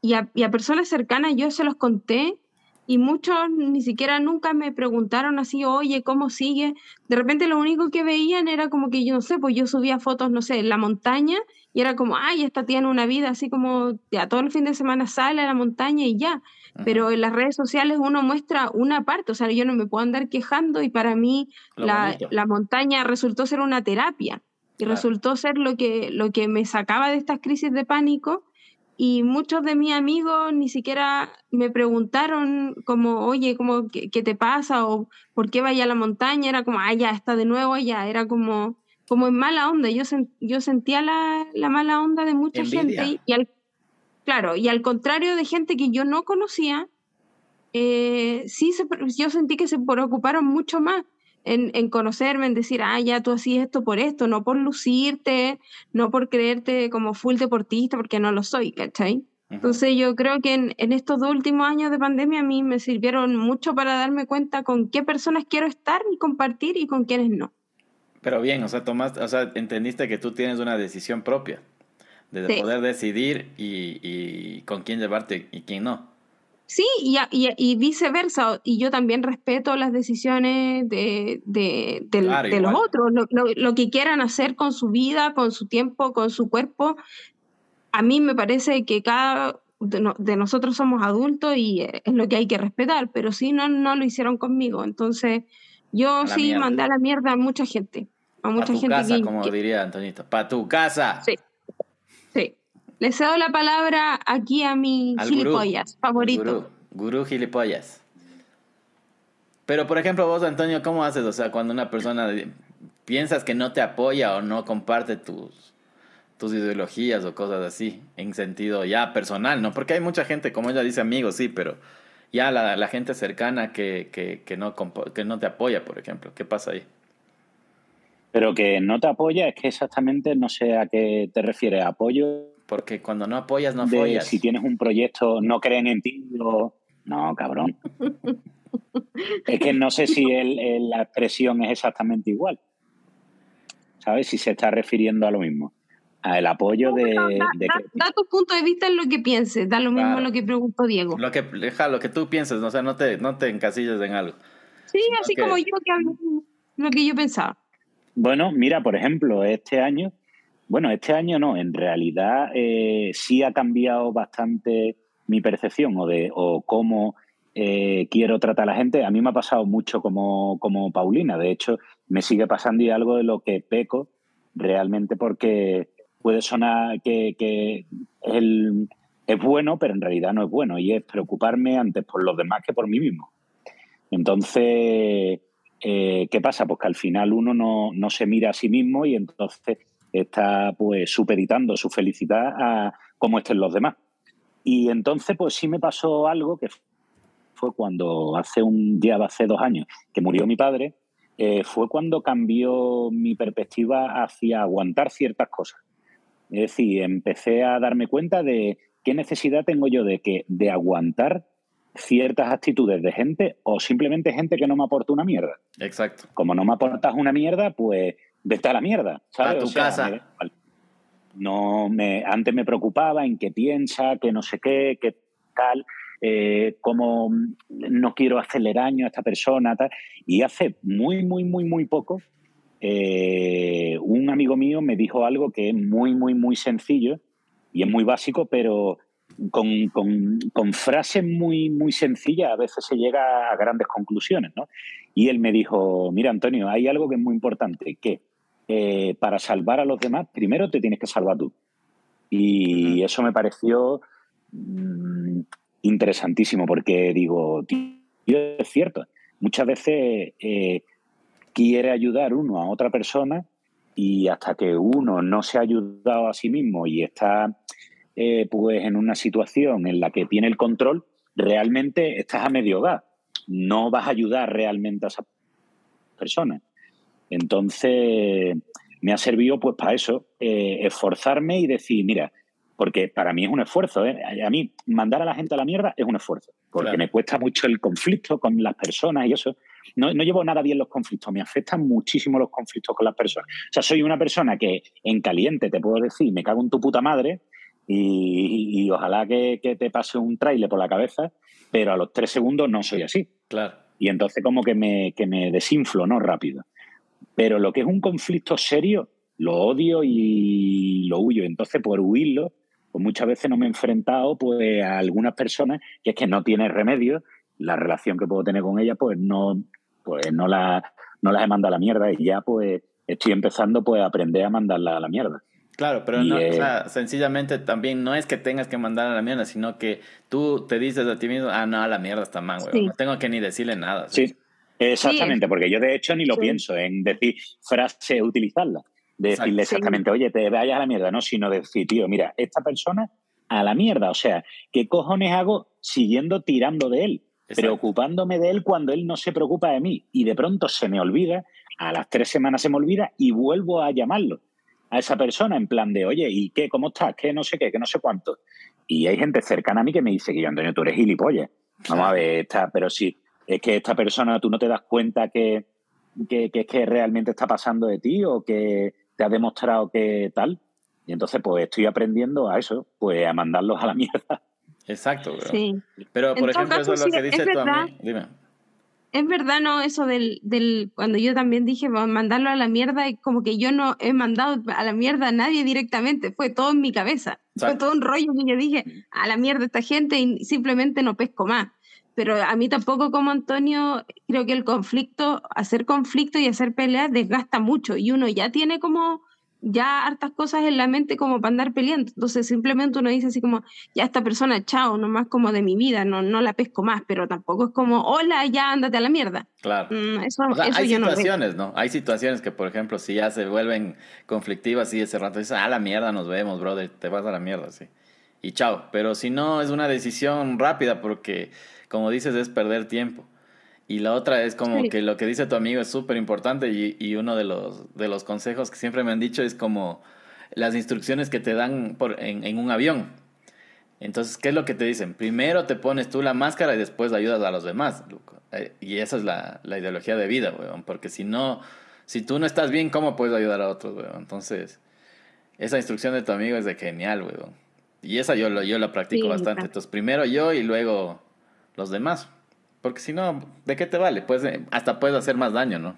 y, a, personas cercanas yo se los conté y muchos ni siquiera nunca me preguntaron así, oye, ¿cómo sigue? De repente lo único que veían era como que yo no sé, pues yo subía fotos, no sé, en la montaña y era como, ay, esta tiene una vida así como, ya todo el fin de semana sale a la montaña y ya. Pero en las redes sociales uno muestra una parte, o sea, yo no me puedo andar quejando y para mí la, la, montaña resultó ser una terapia. Y resultó ser lo que, lo que me sacaba de estas crisis de pánico y muchos de mis amigos ni siquiera me preguntaron como, oye, como, ¿qué, te pasa? o ¿por qué vaya a la montaña? Era como, ah, ya, está de nuevo ya, era como, como en mala onda. Yo, yo sentía la, la, mala onda de mucha gente y, al, claro, y al contrario de gente que yo no conocía, eh, sí se, yo sentí que se preocuparon mucho más en, conocerme, en decir, ah, ya tú hacías esto por esto, no por lucirte, no por creerte como full deportista, porque no lo soy, ¿cachai? Entonces yo creo que en, en, estos dos últimos años de pandemia a mí me sirvieron mucho para darme cuenta con qué personas quiero estar y compartir y con quiénes no. Pero bien, o sea, tomaste, o sea, entendiste que tú tienes una decisión propia de poder decidir y, y con quién llevarte y quién no. Sí, y, y, viceversa. Y yo también respeto las decisiones de, de, los otros, lo, que quieran hacer con su vida, con su tiempo, con su cuerpo. A mí me parece que cada de, nosotros somos adultos y es lo que hay que respetar, pero sí no, no lo hicieron conmigo. Entonces, yo sí mandé a la mierda a mucha gente. A mucha tu gente casa, como diría Antonito. Para tu casa. Sí. Sí. Le cedo la palabra aquí a mi gilipollas favorito. Gurú, gilipollas. Pero, por ejemplo, vos, Antonio, ¿cómo haces? O sea, cuando una persona piensas que no te apoya o no comparte tus, tus ideologías o cosas así, en sentido ya personal, ¿no? Porque hay mucha gente, como ella dice, amigos, sí, pero ya la, la gente cercana que, que, que, no, que no te apoya, por ejemplo. ¿Qué pasa ahí? Pero que no te apoya es que exactamente no sé a qué te refieres. Apoyo porque cuando no apoyas, no apoyas. Si tienes un proyecto, no creen en ti. No, cabrón. es que no sé si la expresión es exactamente igual. ¿Sabes? Si se está refiriendo a lo mismo. A el apoyo de. Da, tu punto de vista en lo que pienses. Da lo mismo lo que preguntó Diego. Lo que, deja lo que tú pienses. O sea, no te, no te encasilles en algo. Sí, así como yo que lo que yo pensaba. Bueno, mira, por ejemplo, este año bueno, este año no, en realidad eh, sí ha cambiado bastante mi percepción o de o cómo eh, quiero tratar a la gente. A mí me ha pasado mucho como, como Paulina, de hecho me sigue pasando y algo de lo que peco realmente porque puede sonar que, que es bueno, pero en realidad no es bueno y es preocuparme antes por los demás que por mí mismo. Entonces, eh, ¿qué pasa? Pues que al final uno no, no se mira a sí mismo y entonces está pues supeditando su felicidad a cómo estén los demás. Y entonces pues sí me pasó algo que fue cuando hace un día, hace dos años, que murió mi padre, eh, fue cuando cambió mi perspectiva hacia aguantar ciertas cosas. Es decir, empecé a darme cuenta de qué necesidad tengo yo de que de aguantar ciertas actitudes de gente o simplemente gente que no me aporta una mierda. Exacto. Como no me aportas una mierda, pues vete a la mierda. ¿sabes? A tu casa. no me, antes me preocupaba en qué piensa, que no sé qué, qué tal, eh, cómo no quiero hacerle daño a esta persona. Tal. Y hace muy, muy, muy, muy poco, eh, un amigo mío me dijo algo que es muy, muy, muy sencillo y es muy básico, pero con, con, con, frases muy, muy sencillas a veces se llega a grandes conclusiones. ¿no? Y él me dijo, mira Antonio, hay algo que es muy importante, que eh, para salvar a los demás, primero te tienes que salvar tú. Y eso me pareció mm, interesantísimo porque digo, tío, es cierto, muchas veces eh, quiere ayudar uno a otra persona y hasta que uno no se ha ayudado a sí mismo y está eh, pues en una situación en la que tiene el control, realmente estás a medio gas. No vas a ayudar realmente a esa persona. Entonces, me ha servido pues para eso, eh, esforzarme y decir, mira, porque para mí es un esfuerzo, ¿eh? a mí mandar a la gente a la mierda es un esfuerzo, porque me cuesta mucho el conflicto con las personas y eso. No, no, llevo nada bien los conflictos, me afectan muchísimo los conflictos con las personas. O sea, soy una persona que en caliente te puedo decir, me cago en tu puta madre y, ojalá que, que, te pase un trailer por la cabeza, pero a los tres segundos no soy así. Claro. Y entonces como que me, que me desinflo, ¿no? Rápido. Pero lo que es un conflicto serio, lo odio y lo huyo. Entonces, por huirlo, pues muchas veces no me he enfrentado pues, a algunas personas que es que no tiene remedio. La relación que puedo tener con ellas, pues no, pues no, la, no las he mandado a la mierda y ya pues estoy empezando pues a aprender a mandarla a la mierda. Claro, pero no, o sea, sencillamente también no es que tengas que mandar a la mierda, sino que tú te dices a ti mismo, ah, no, a la mierda está mal, güey. No tengo que ni decirle nada. Sí, exactamente, porque yo de hecho ni lo pienso en decir frase, utilizarla. De decirle exactamente, oye, te vayas a la mierda, no, sino decir, tío, mira, esta persona a la mierda. O sea, ¿qué cojones hago siguiendo tirando de él? Preocupándome de él cuando él no se preocupa de mí. Y de pronto se me olvida, a las tres semanas se me olvida y vuelvo a llamarlo a esa persona en plan de, oye, ¿y qué? ¿Cómo estás? ¿Qué? No sé qué, que no sé cuánto. Y hay gente cercana a mí que me dice que yo, Antonio, tú eres gilipollas. Vamos a ver, esta, pero sí, es que esta persona, tú no te das cuenta que, que, que, que realmente está pasando de ti o que te ha demostrado que tal. Y entonces, pues estoy aprendiendo a eso, pues a mandarlos a la mierda. Exacto, bro. Sí. Pero, por ejemplo, eso es lo que dice tu amigo. Dime. Es verdad, ¿no? Eso del, del, cuando yo también dije mandarlo a la mierda, y como que yo no he mandado a la mierda a nadie directamente, fue todo en mi cabeza. Fue todo un rollo que yo dije, a la mierda esta gente y simplemente no pesco más. Pero a mí tampoco como Antonio, creo que el conflicto, hacer conflicto y hacer peleas desgasta mucho y uno ya tiene como ya hartas cosas en la mente como para andar peleando. Entonces simplemente uno dice así como, ya esta persona, chao, nomás como de mi vida, no, no la pesco más, pero tampoco es como, hola, ya ándate a la mierda. Claro. Mm, eso, hay situaciones, no, Hay situaciones que, por ejemplo, si ya se vuelven conflictivas y ese rato dices, a la mierda, nos vemos, brother, te vas a la mierda, sí. Y chao. Pero si no, es una decisión rápida porque, como dices, es perder tiempo. Y la otra es como que lo que dice tu amigo es súper importante y, y, uno de los, de los consejos que siempre me han dicho es como las instrucciones que te dan por, en, en, un avión. Entonces, ¿qué es lo que te dicen? Primero te pones tú la máscara y después ayudas a los demás. Eh, y esa es la, la ideología de vida, weón. Porque si no, si tú no estás bien, ¿cómo puedes ayudar a otros, weón? Entonces, esa instrucción de tu amigo es de genial, weón. Y esa yo, yo la practico bastante. Entonces, primero yo y luego los demás. Porque si no, ¿de qué te vale? Pues hasta puedes hacer más daño, ¿no?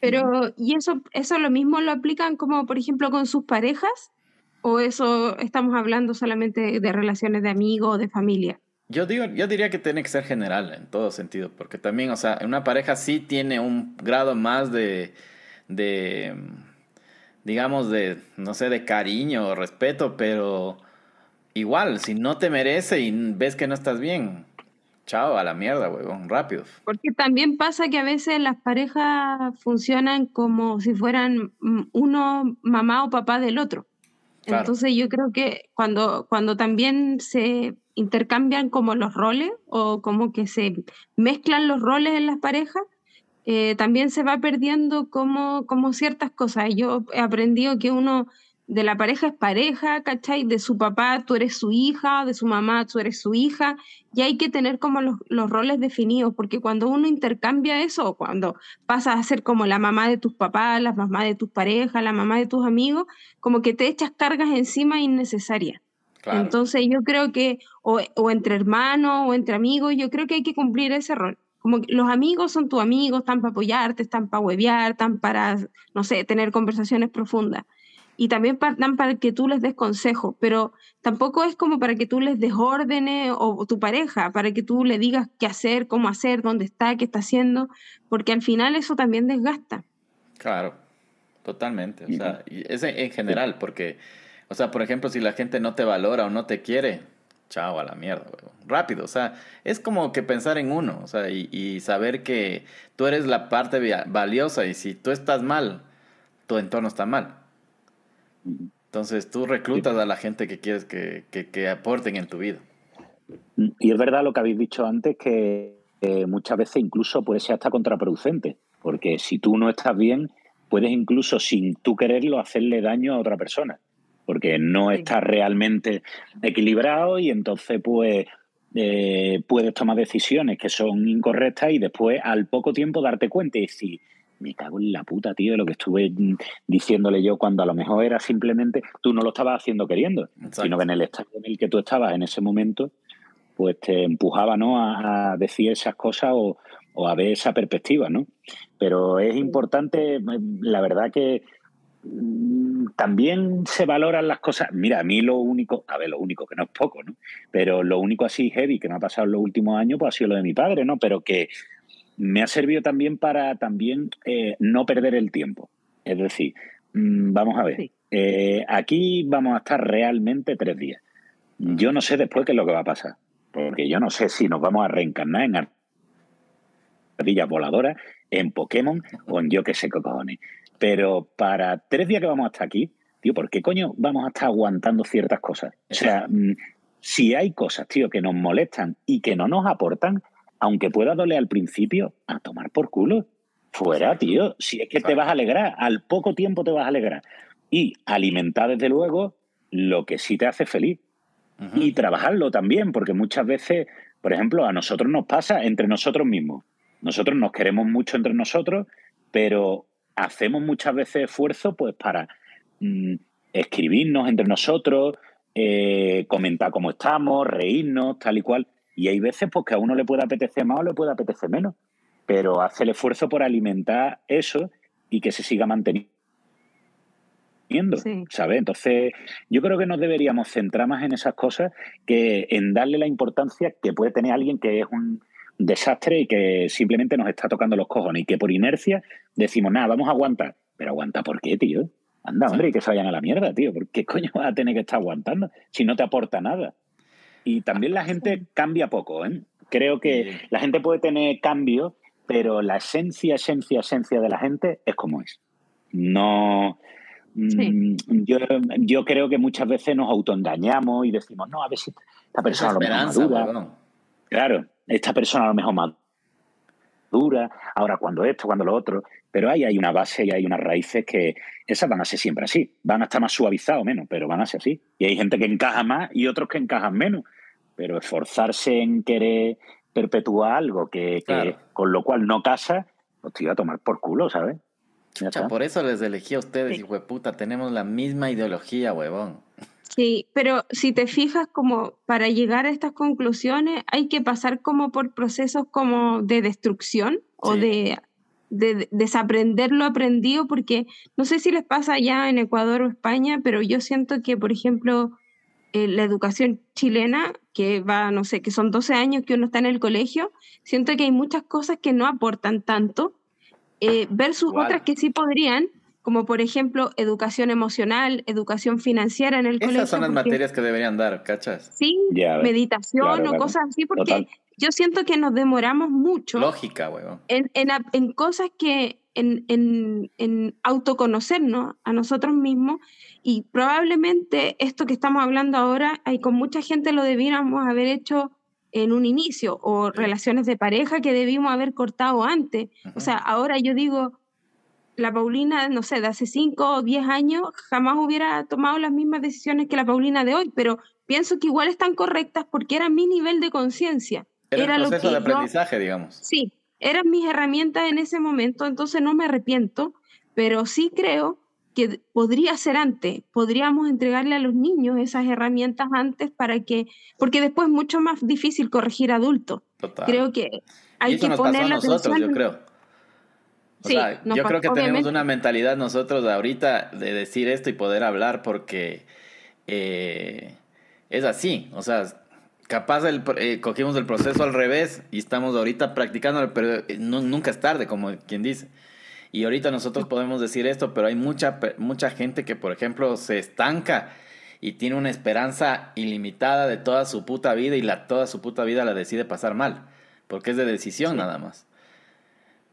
Pero, ¿y eso, eso lo mismo lo aplican como, por ejemplo, con sus parejas? ¿O eso estamos hablando solamente de relaciones de amigos o de familia? Yo, digo, yo diría que tiene que ser general en todo sentido, porque también, o sea, una pareja sí tiene un grado más de, de digamos, de, no sé, de cariño o respeto, pero igual, si no te merece y ves que no estás bien, Chao, a la mierda, huevón, rápido. Porque también pasa que a veces las parejas funcionan como si fueran mm, uno mamá o papá del otro. Entonces yo creo que cuando, cuando también se intercambian como los roles o como que se mezclan los roles en las parejas, eh, también se va perdiendo como, como ciertas cosas. Yo he aprendido que uno de la pareja es pareja, ¿cachai? De su papá tú eres su hija, de su mamá tú eres su hija, y hay que tener como los, roles definidos, porque cuando uno intercambia eso, cuando pasas a ser como la mamá de tus papás, la mamá de tus parejas, la mamá de tus amigos, como que te echas cargas encima innecesarias. Entonces yo creo que, o, o, entre hermanos o entre amigos, yo creo que hay que cumplir ese rol. Como que los amigos son tus amigos, están para apoyarte, están para huevear, están para, no sé, tener conversaciones profundas y también dan para que tú les des consejo, pero tampoco es como para que tú les des órdenes o, tu pareja, para que tú le digas qué hacer, cómo hacer, dónde está, qué está haciendo, porque al final eso también desgasta. Claro, totalmente. O sea, es en general, porque, o sea, por ejemplo, si la gente no te valora o no te quiere, chao a la mierda, rápido. O sea, es como que pensar en uno, o sea, y, y saber que tú eres la parte valiosa y si tú estás mal, tu entorno está mal. Entonces tú reclutas a la gente que quieres que, que, aporten en tu vida. Y es verdad lo que habéis dicho antes, que muchas veces incluso puede ser hasta contraproducente, porque si tú no estás bien, puedes incluso sin tú quererlo hacerle daño a otra persona, porque no estás realmente equilibrado y entonces pues eh, puedes tomar decisiones que son incorrectas y después al poco tiempo darte cuenta y decir, me cago en la puta, tío, de lo que estuve diciéndole yo cuando a lo mejor era simplemente tú no lo estabas haciendo queriendo, sino que en el estado en el que tú estabas en ese momento, pues te empujaba, ¿no? A, decir esas cosas o, a ver esa perspectiva, ¿no? Pero es importante, la verdad que mm, también se valoran las cosas. Mira, a mí lo único, a ver, lo único, que no es poco, ¿no? Pero lo único así heavy que me ha pasado en los últimos años, pues ha sido lo de mi padre, ¿no? Pero que me ha servido también para también eh, no perder el tiempo. Es decir, mm, vamos a ver, eh, aquí vamos a estar realmente tres días. Yo no sé después qué es lo que va a pasar, porque yo no sé si nos vamos a reencarnar en ardillas voladoras, en Pokémon o en yo qué sé qué cojones. Pero para tres días que vamos a estar aquí, tío, ¿por qué coño vamos a estar aguantando ciertas cosas? O sea, mm, si hay cosas, tío, que nos molestan y que no nos aportan, aunque pueda doler al principio, a tomar por culo. Fuera, tío. Si es que te vas a alegrar, al poco tiempo te vas a alegrar. Y alimentar, desde luego, lo que sí te hace feliz. Y trabajarlo también, porque muchas veces, por ejemplo, a nosotros nos pasa entre nosotros mismos. Nosotros nos queremos mucho entre nosotros, pero hacemos muchas veces esfuerzo pues para mm, escribirnos entre nosotros, eh, comentar cómo estamos, reírnos, tal y cual. Y hay veces pues, que a uno le puede apetecer más o le puede apetecer menos, pero hace el esfuerzo por alimentar eso y que se siga manteniendo. ¿sabes? Entonces, yo creo que nos deberíamos centrar más en esas cosas que en darle la importancia que puede tener alguien que es un desastre y que simplemente nos está tocando los cojones y que por inercia decimos, nada, vamos a aguantar. Pero aguanta, ¿por qué, tío? Anda, hombre, y que se vayan a la mierda, tío. ¿Por qué coño vas a tener que estar aguantando si no te aporta nada? Y también la gente cambia poco, ¿eh? Creo que la gente puede tener cambio, pero la esencia, esencia, esencia de la gente es como es. No. Mm, yo, creo que muchas veces nos autoengañamos y decimos, no, a ver si esta persona lo mejor madura. Claro, esta persona a lo mejor madura, ahora cuando esto, cuando lo otro. Pero ahí hay una base y hay unas raíces que esas van a ser siempre así. Van a estar más suavizados o menos, pero van a ser así. Y hay gente que encaja más y otros que encajan menos. Pero esforzarse en querer perpetuar algo que, con lo cual no casa, pues te iba a tomar por culo, ¿sabes? por eso les elegí a ustedes, hijo de puta. Tenemos la misma ideología, huevón. Sí, pero si te fijas como para llegar a estas conclusiones hay que pasar como por procesos como de destrucción o de de desaprender lo aprendido, porque no sé si les pasa allá en Ecuador o España, pero yo siento que, por ejemplo, eh, la educación chilena, que va, no sé, que son 12 años que uno está en el colegio, siento que hay muchas cosas que no aportan tanto, eh, versus otras que sí podrían, como por ejemplo educación emocional, educación financiera en el colegio. Esas son las materias que deberían dar, ¿cachas? Sí, meditación o cosas así, porque yo siento que nos demoramos mucho. Lógica. En, en, en, cosas que, en, en, en autoconocernos a nosotros mismos y probablemente esto que estamos hablando ahora, hay con mucha gente lo debiéramos haber hecho en un inicio o relaciones de pareja que debimos haber cortado antes. O sea, ahora yo digo, la Paulina, no sé, de hace 5 o 10 años jamás hubiera tomado las mismas decisiones que la Paulina de hoy, pero pienso que igual están correctas porque era mi nivel de conciencia. Era, el proceso de aprendizaje, digamos. Sí, eran mis herramientas en ese momento, entonces no me arrepiento, pero sí creo que podría ser antes, podríamos entregarle a los niños esas herramientas antes para que, porque después es mucho más difícil corregir adultos. Creo que hay que poner nosotros, yo creo. sí, yo creo que tenemos una mentalidad nosotros ahorita de decir esto y poder hablar porque eh, es así, o sea, capaz el, eh, cogimos el proceso al revés y estamos ahorita practicando, pero eh, nunca es tarde, como quien dice. Y ahorita nosotros podemos decir esto, pero hay mucha, mucha gente que, por ejemplo, se estanca y tiene una esperanza ilimitada de toda su puta vida y la, toda su puta vida la decide pasar mal, porque es de decisión nada más.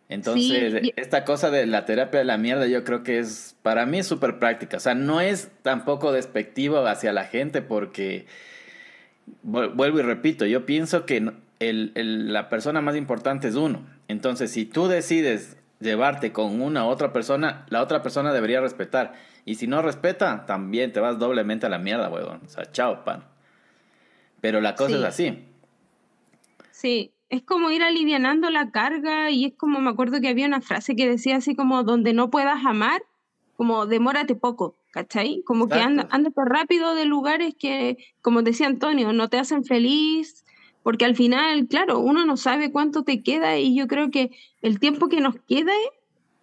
Entonces, esta cosa de la terapia de la mierda yo creo que es, para mí es súper práctica. O sea, no es tampoco despectivo hacia la gente porque vuelvo y repito, yo pienso que el, la persona más importante es uno. Entonces, si tú decides llevarte con una otra persona, la otra persona debería respetar. Y si no respeta, también te vas doblemente a la mierda, huevón. O sea, chao, pan. Pero la cosa es así. Sí, es como ir alivianando la carga y es como, me acuerdo que había una frase que decía así como, donde no puedas amar, como demórate poco. ¿Cachai? Como que anda, ándate rápido de lugares que, como decía Antonio, no te hacen feliz, porque al final, claro, uno no sabe cuánto te queda y yo creo que el tiempo que nos queda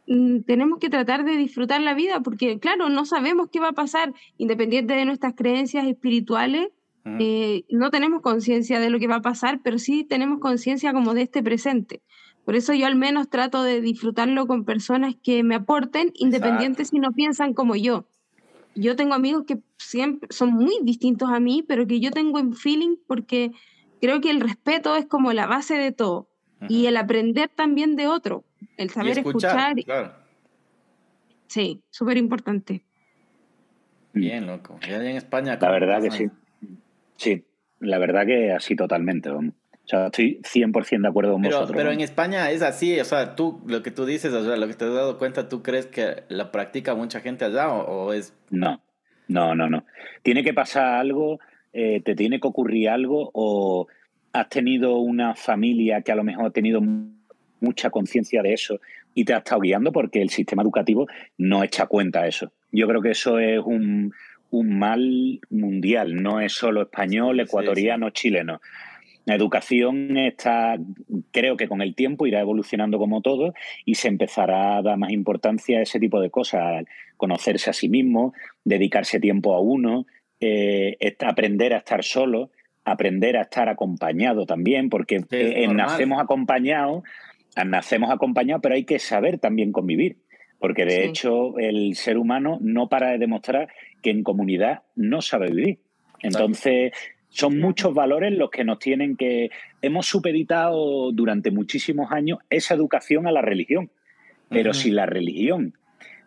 mm, tenemos que tratar de disfrutar la vida, porque claro, no sabemos qué va a pasar, independiente de nuestras creencias espirituales, eh, no tenemos conciencia de lo que va a pasar, pero sí tenemos conciencia como de este presente. Por eso yo al menos trato de disfrutarlo con personas que me aporten, independientes si no piensan como yo. Yo tengo amigos que siempre son muy distintos a mí, pero que yo tengo en feeling porque creo que el respeto es como la base de todo. Y el aprender también de otro, el saber escuchar. Sí, súper importante. Bien, loco. Ya en España. La verdad que sí. Sí, la verdad que así totalmente. Vamos. Sea, estoy 100% de acuerdo con vosotros. Pero en España es así, o sea, tú, lo que tú dices, o sea, lo que te has dado cuenta, ¿tú crees que la practica mucha gente allá o, es...? No, no, no, no. Tiene que pasar algo, eh, te tiene que ocurrir algo o has tenido una familia que a lo mejor ha tenido mucha conciencia de eso y te ha estado guiando porque el sistema educativo no echa cuenta de eso. Yo creo que eso es un, un mal mundial, no es solo español, ecuatoriano, chileno. La educación está, creo que con el tiempo irá evolucionando como todo y se empezará a dar más importancia a ese tipo de cosas, conocerse a sí mismo, dedicarse tiempo a uno, eh, aprender a estar solo, aprender a estar acompañado también, porque eh, nacemos acompañados, nacemos acompañados, pero hay que saber también convivir. Porque de hecho el ser humano no para de demostrar que en comunidad no sabe vivir. Entonces, son muchos valores los que nos tienen que... Hemos supeditado durante muchísimos años esa educación a la religión, pero si la religión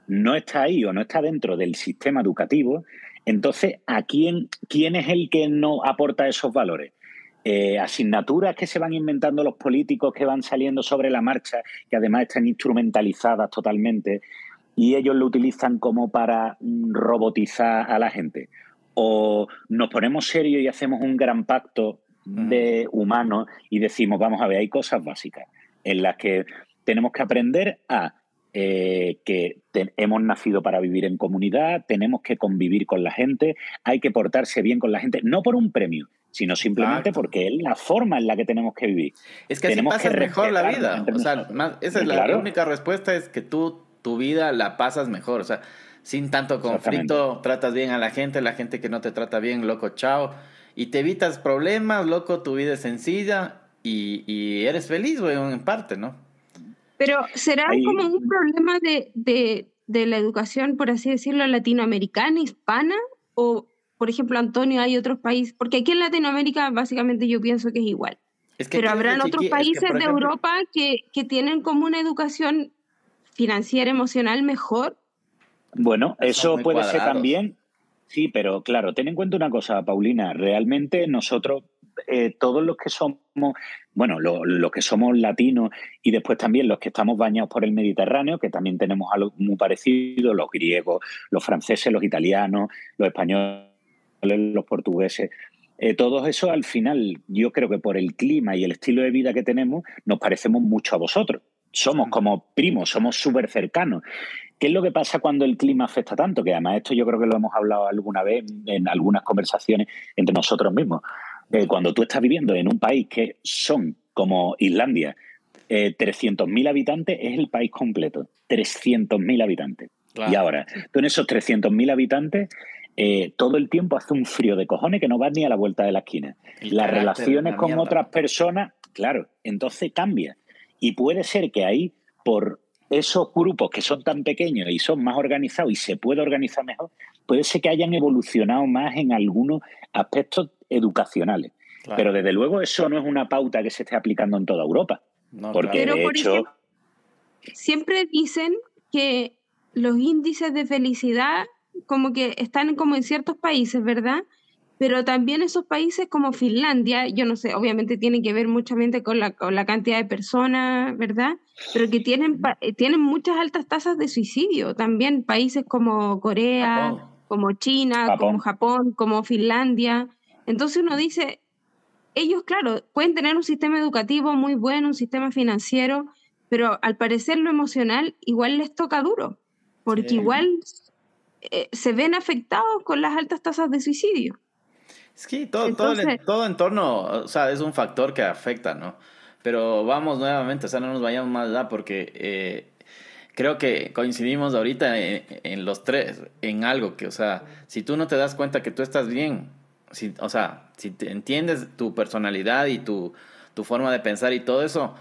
no está ahí o no está dentro del sistema educativo, entonces, ¿a quién, quién es el que no aporta esos valores? Eh, asignaturas que se van inventando los políticos que van saliendo sobre la marcha, que además están instrumentalizadas totalmente, y ellos lo utilizan como para robotizar a la gente o nos ponemos serios y hacemos un gran pacto de humanos y decimos, vamos a ver, hay cosas básicas en las que tenemos que aprender a eh, que hemos nacido para vivir en comunidad, tenemos que convivir con la gente, hay que portarse bien con la gente, no por un premio, sino simplemente porque es la forma en la que tenemos que vivir. Es que tenemos así mejor la vida. O sea, esa es la, la, única respuesta, es que tú tu vida la pasas mejor. O sea, sin tanto conflicto, tratas bien a la gente, la gente que no te trata bien, loco, chao. Y te evitas problemas, loco, tu vida es sencilla y, eres feliz, güey, en parte, ¿no? Pero será como un problema de, de, la educación, por así decirlo, latinoamericana, hispana, o, por ejemplo, Antonio, hay otros países, porque aquí en Latinoamérica básicamente yo pienso que es igual. Pero habrán otros países de Europa que, que tienen como una educación financiera, emocional mejor bueno, eso puede ser también. Sí, pero claro, ten en cuenta una cosa, Paulina. Realmente nosotros, eh, todos los que somos, bueno, los que somos latinos y después también los que estamos bañados por el Mediterráneo, que también tenemos algo muy parecido, los griegos, los franceses, los italianos, los españoles, los portugueses. Eh, todo eso al final, yo creo que por el clima y el estilo de vida que tenemos, nos parecemos mucho a vosotros somos como primos, somos súper cercanos. ¿Qué es lo que pasa cuando el clima afecta tanto? Que además esto yo creo que lo hemos hablado alguna vez en algunas conversaciones entre nosotros mismos. Eh, cuando tú estás viviendo en un país que son como Islandia, eh, 300.000 habitantes es el país completo. 300.000 habitantes. Y ahora, tú en esos 300.000 habitantes, eh, todo el tiempo hace un frío de cojones que no vas ni a la vuelta de la esquina. Las relaciones con otras personas, claro, entonces cambia. Y puede ser que ahí, por esos grupos que son tan pequeños y son más organizados y se puede organizar mejor, puede ser que hayan evolucionado más en algunos aspectos educacionales. Pero desde luego eso no es una pauta que se esté aplicando en toda Europa. porque de hecho... siempre dicen que los índices de felicidad como que están como en ciertos países, ¿verdad? Pero también esos países como Finlandia, yo no sé, obviamente tienen que ver muchamente con la, con la cantidad de personas, ¿verdad? Pero que tienen, tienen muchas altas tasas de suicidio. También países como Corea, como China, como Japón, como Finlandia. Entonces uno dice, ellos, claro, pueden tener un sistema educativo muy bueno, un sistema financiero, pero al parecer lo emocional igual les toca duro, porque igual eh, se ven afectados con las altas tasas de suicidio. Es que todo, todo, el, todo entorno, o sea, es un factor que afecta, ¿no? Pero vamos nuevamente, o sea, no nos vayamos más allá porque eh, creo que coincidimos ahorita en, los tres, en algo que, o sea, si tú no te das cuenta que tú estás bien, si, o sea, si entiendes tu personalidad y tu, tu forma de pensar y todo eso,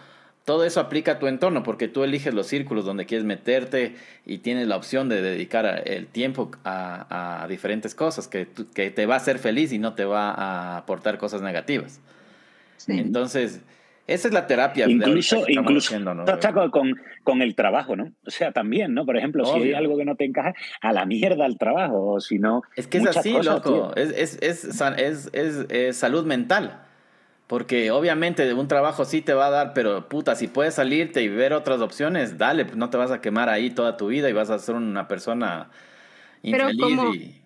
todo eso aplica a tu entorno porque tú eliges los círculos donde quieres meterte y tienes la opción de dedicar el tiempo a, diferentes cosas que, que, te va a hacer feliz y no te va a aportar cosas negativas. Entonces, esa es la terapia. Incluso, incluso con, con, el trabajo, ¿no? O sea, también, ¿no? Por ejemplo, si hay algo que no te encaja, a la mierda el trabajo, o si no... Es que es así, loco. Es, es, es, es, salud mental. Porque obviamente un trabajo sí te va a dar, pero puta, si puedes salirte y ver otras opciones, dale, no te vas a quemar ahí toda tu vida y vas a ser una persona infeliz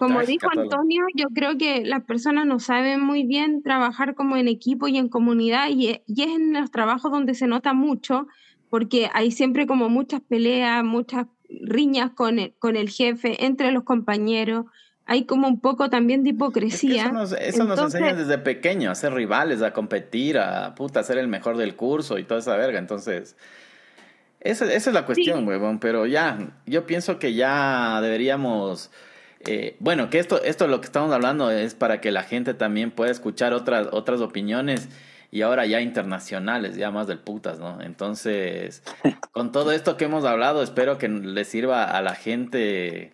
como dijo Antonio, yo creo que las personas no saben muy bien trabajar como en equipo y en comunidad y, y, es en los trabajos donde se nota mucho porque hay siempre como muchas peleas, muchas riñas con el, con el jefe, entre los compañeros. Hay como un poco también de hipocresía. eso nos, enseña desde pequeño, a ser rivales, a competir, a puta, ser el mejor del curso y toda esa verga. Entonces, esa, esa es la cuestión, huevón. Pero ya, yo pienso que ya deberíamos eh, bueno, que esto, esto lo que estamos hablando es para que la gente también pueda escuchar otras, otras opiniones y ahora ya internacionales, ya más del putas, ¿no? Entonces, con todo esto que hemos hablado, espero que le sirva a la gente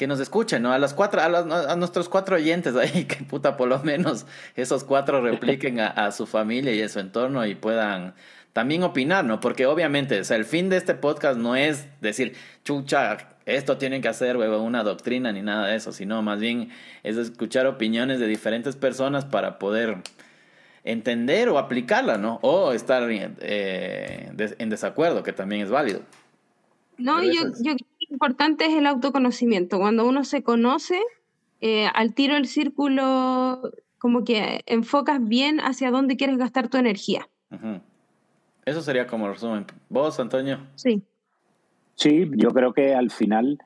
que nos escuche, ¿no? A los cuatro, a, a nuestros cuatro oyentes ahí, que puta, por lo menos esos cuatro repliquen a, a, su familia y a su entorno y puedan también opinar, ¿no? Porque obviamente, o sea, el fin de este podcast no es decir, chucha, esto tienen que hacer, huevo, una doctrina ni nada de eso, sino más bien es escuchar opiniones de diferentes personas para poder entender o aplicarla, ¿no? O estar eh, en desacuerdo, que también es válido. No, yo, yo importante es el autoconocimiento. Cuando uno se conoce, eh, al tiro el círculo, como que enfocas bien hacia dónde quieres gastar tu energía. Eso sería como el resumen. ¿Vos, Antonio? Sí. Sí, yo creo que al final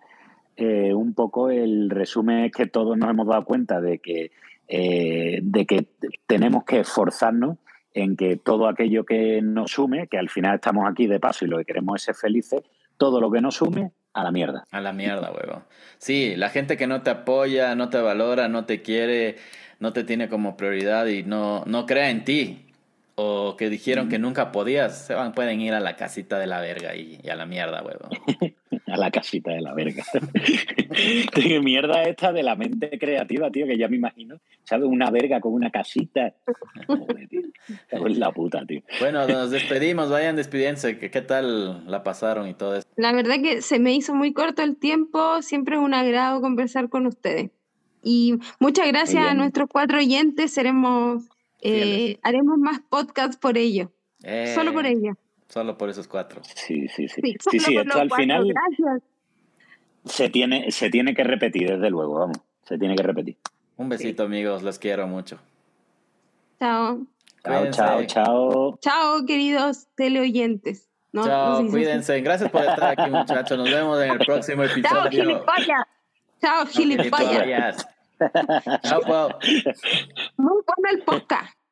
eh, un poco el resumen es que todos nos hemos dado cuenta de que, eh, de que tenemos que esforzarnos en que todo aquello que nos sume, que al final estamos aquí de paso y lo que queremos es ser felices, todo lo que nos sume, a la mierda. A la mierda, huevo. Sí, la gente que no te apoya, no te valora, no te quiere, no te tiene como prioridad y no, no crea en ti, o que dijeron que nunca podías, se van, pueden ir a la casita de la verga y, a la mierda, huevo. a la casita de la verga. Qué mierda esta de la mente creativa, tío, que ya me imagino, ¿sabes? Una verga con una casita. Es la puta, tío. Bueno, nos despedimos, vayan despidiéndose, ¿qué tal la pasaron y todo eso? La verdad que se me hizo muy corto el tiempo, siempre es un agrado conversar con ustedes. Y muchas gracias a nuestros cuatro oyentes, seremos eh, haremos más podcasts por ello. solo por eh, ello. Solo por esos cuatro. Sí, sí, sí. Sí, sí, esto al final se tiene, se tiene que repetir, desde luego, vamos. Se tiene que repetir. Un besito, amigos. Los quiero mucho. Chao. Chao, chao, chao. Chao, queridos teleoyentes. No, chao, cuídense. Gracias por estar aquí, muchachos. Nos vemos en el próximo episodio. Chao, gilipollas. Chao, gilipollas. Chao, Pau. Muy bueno el podcast.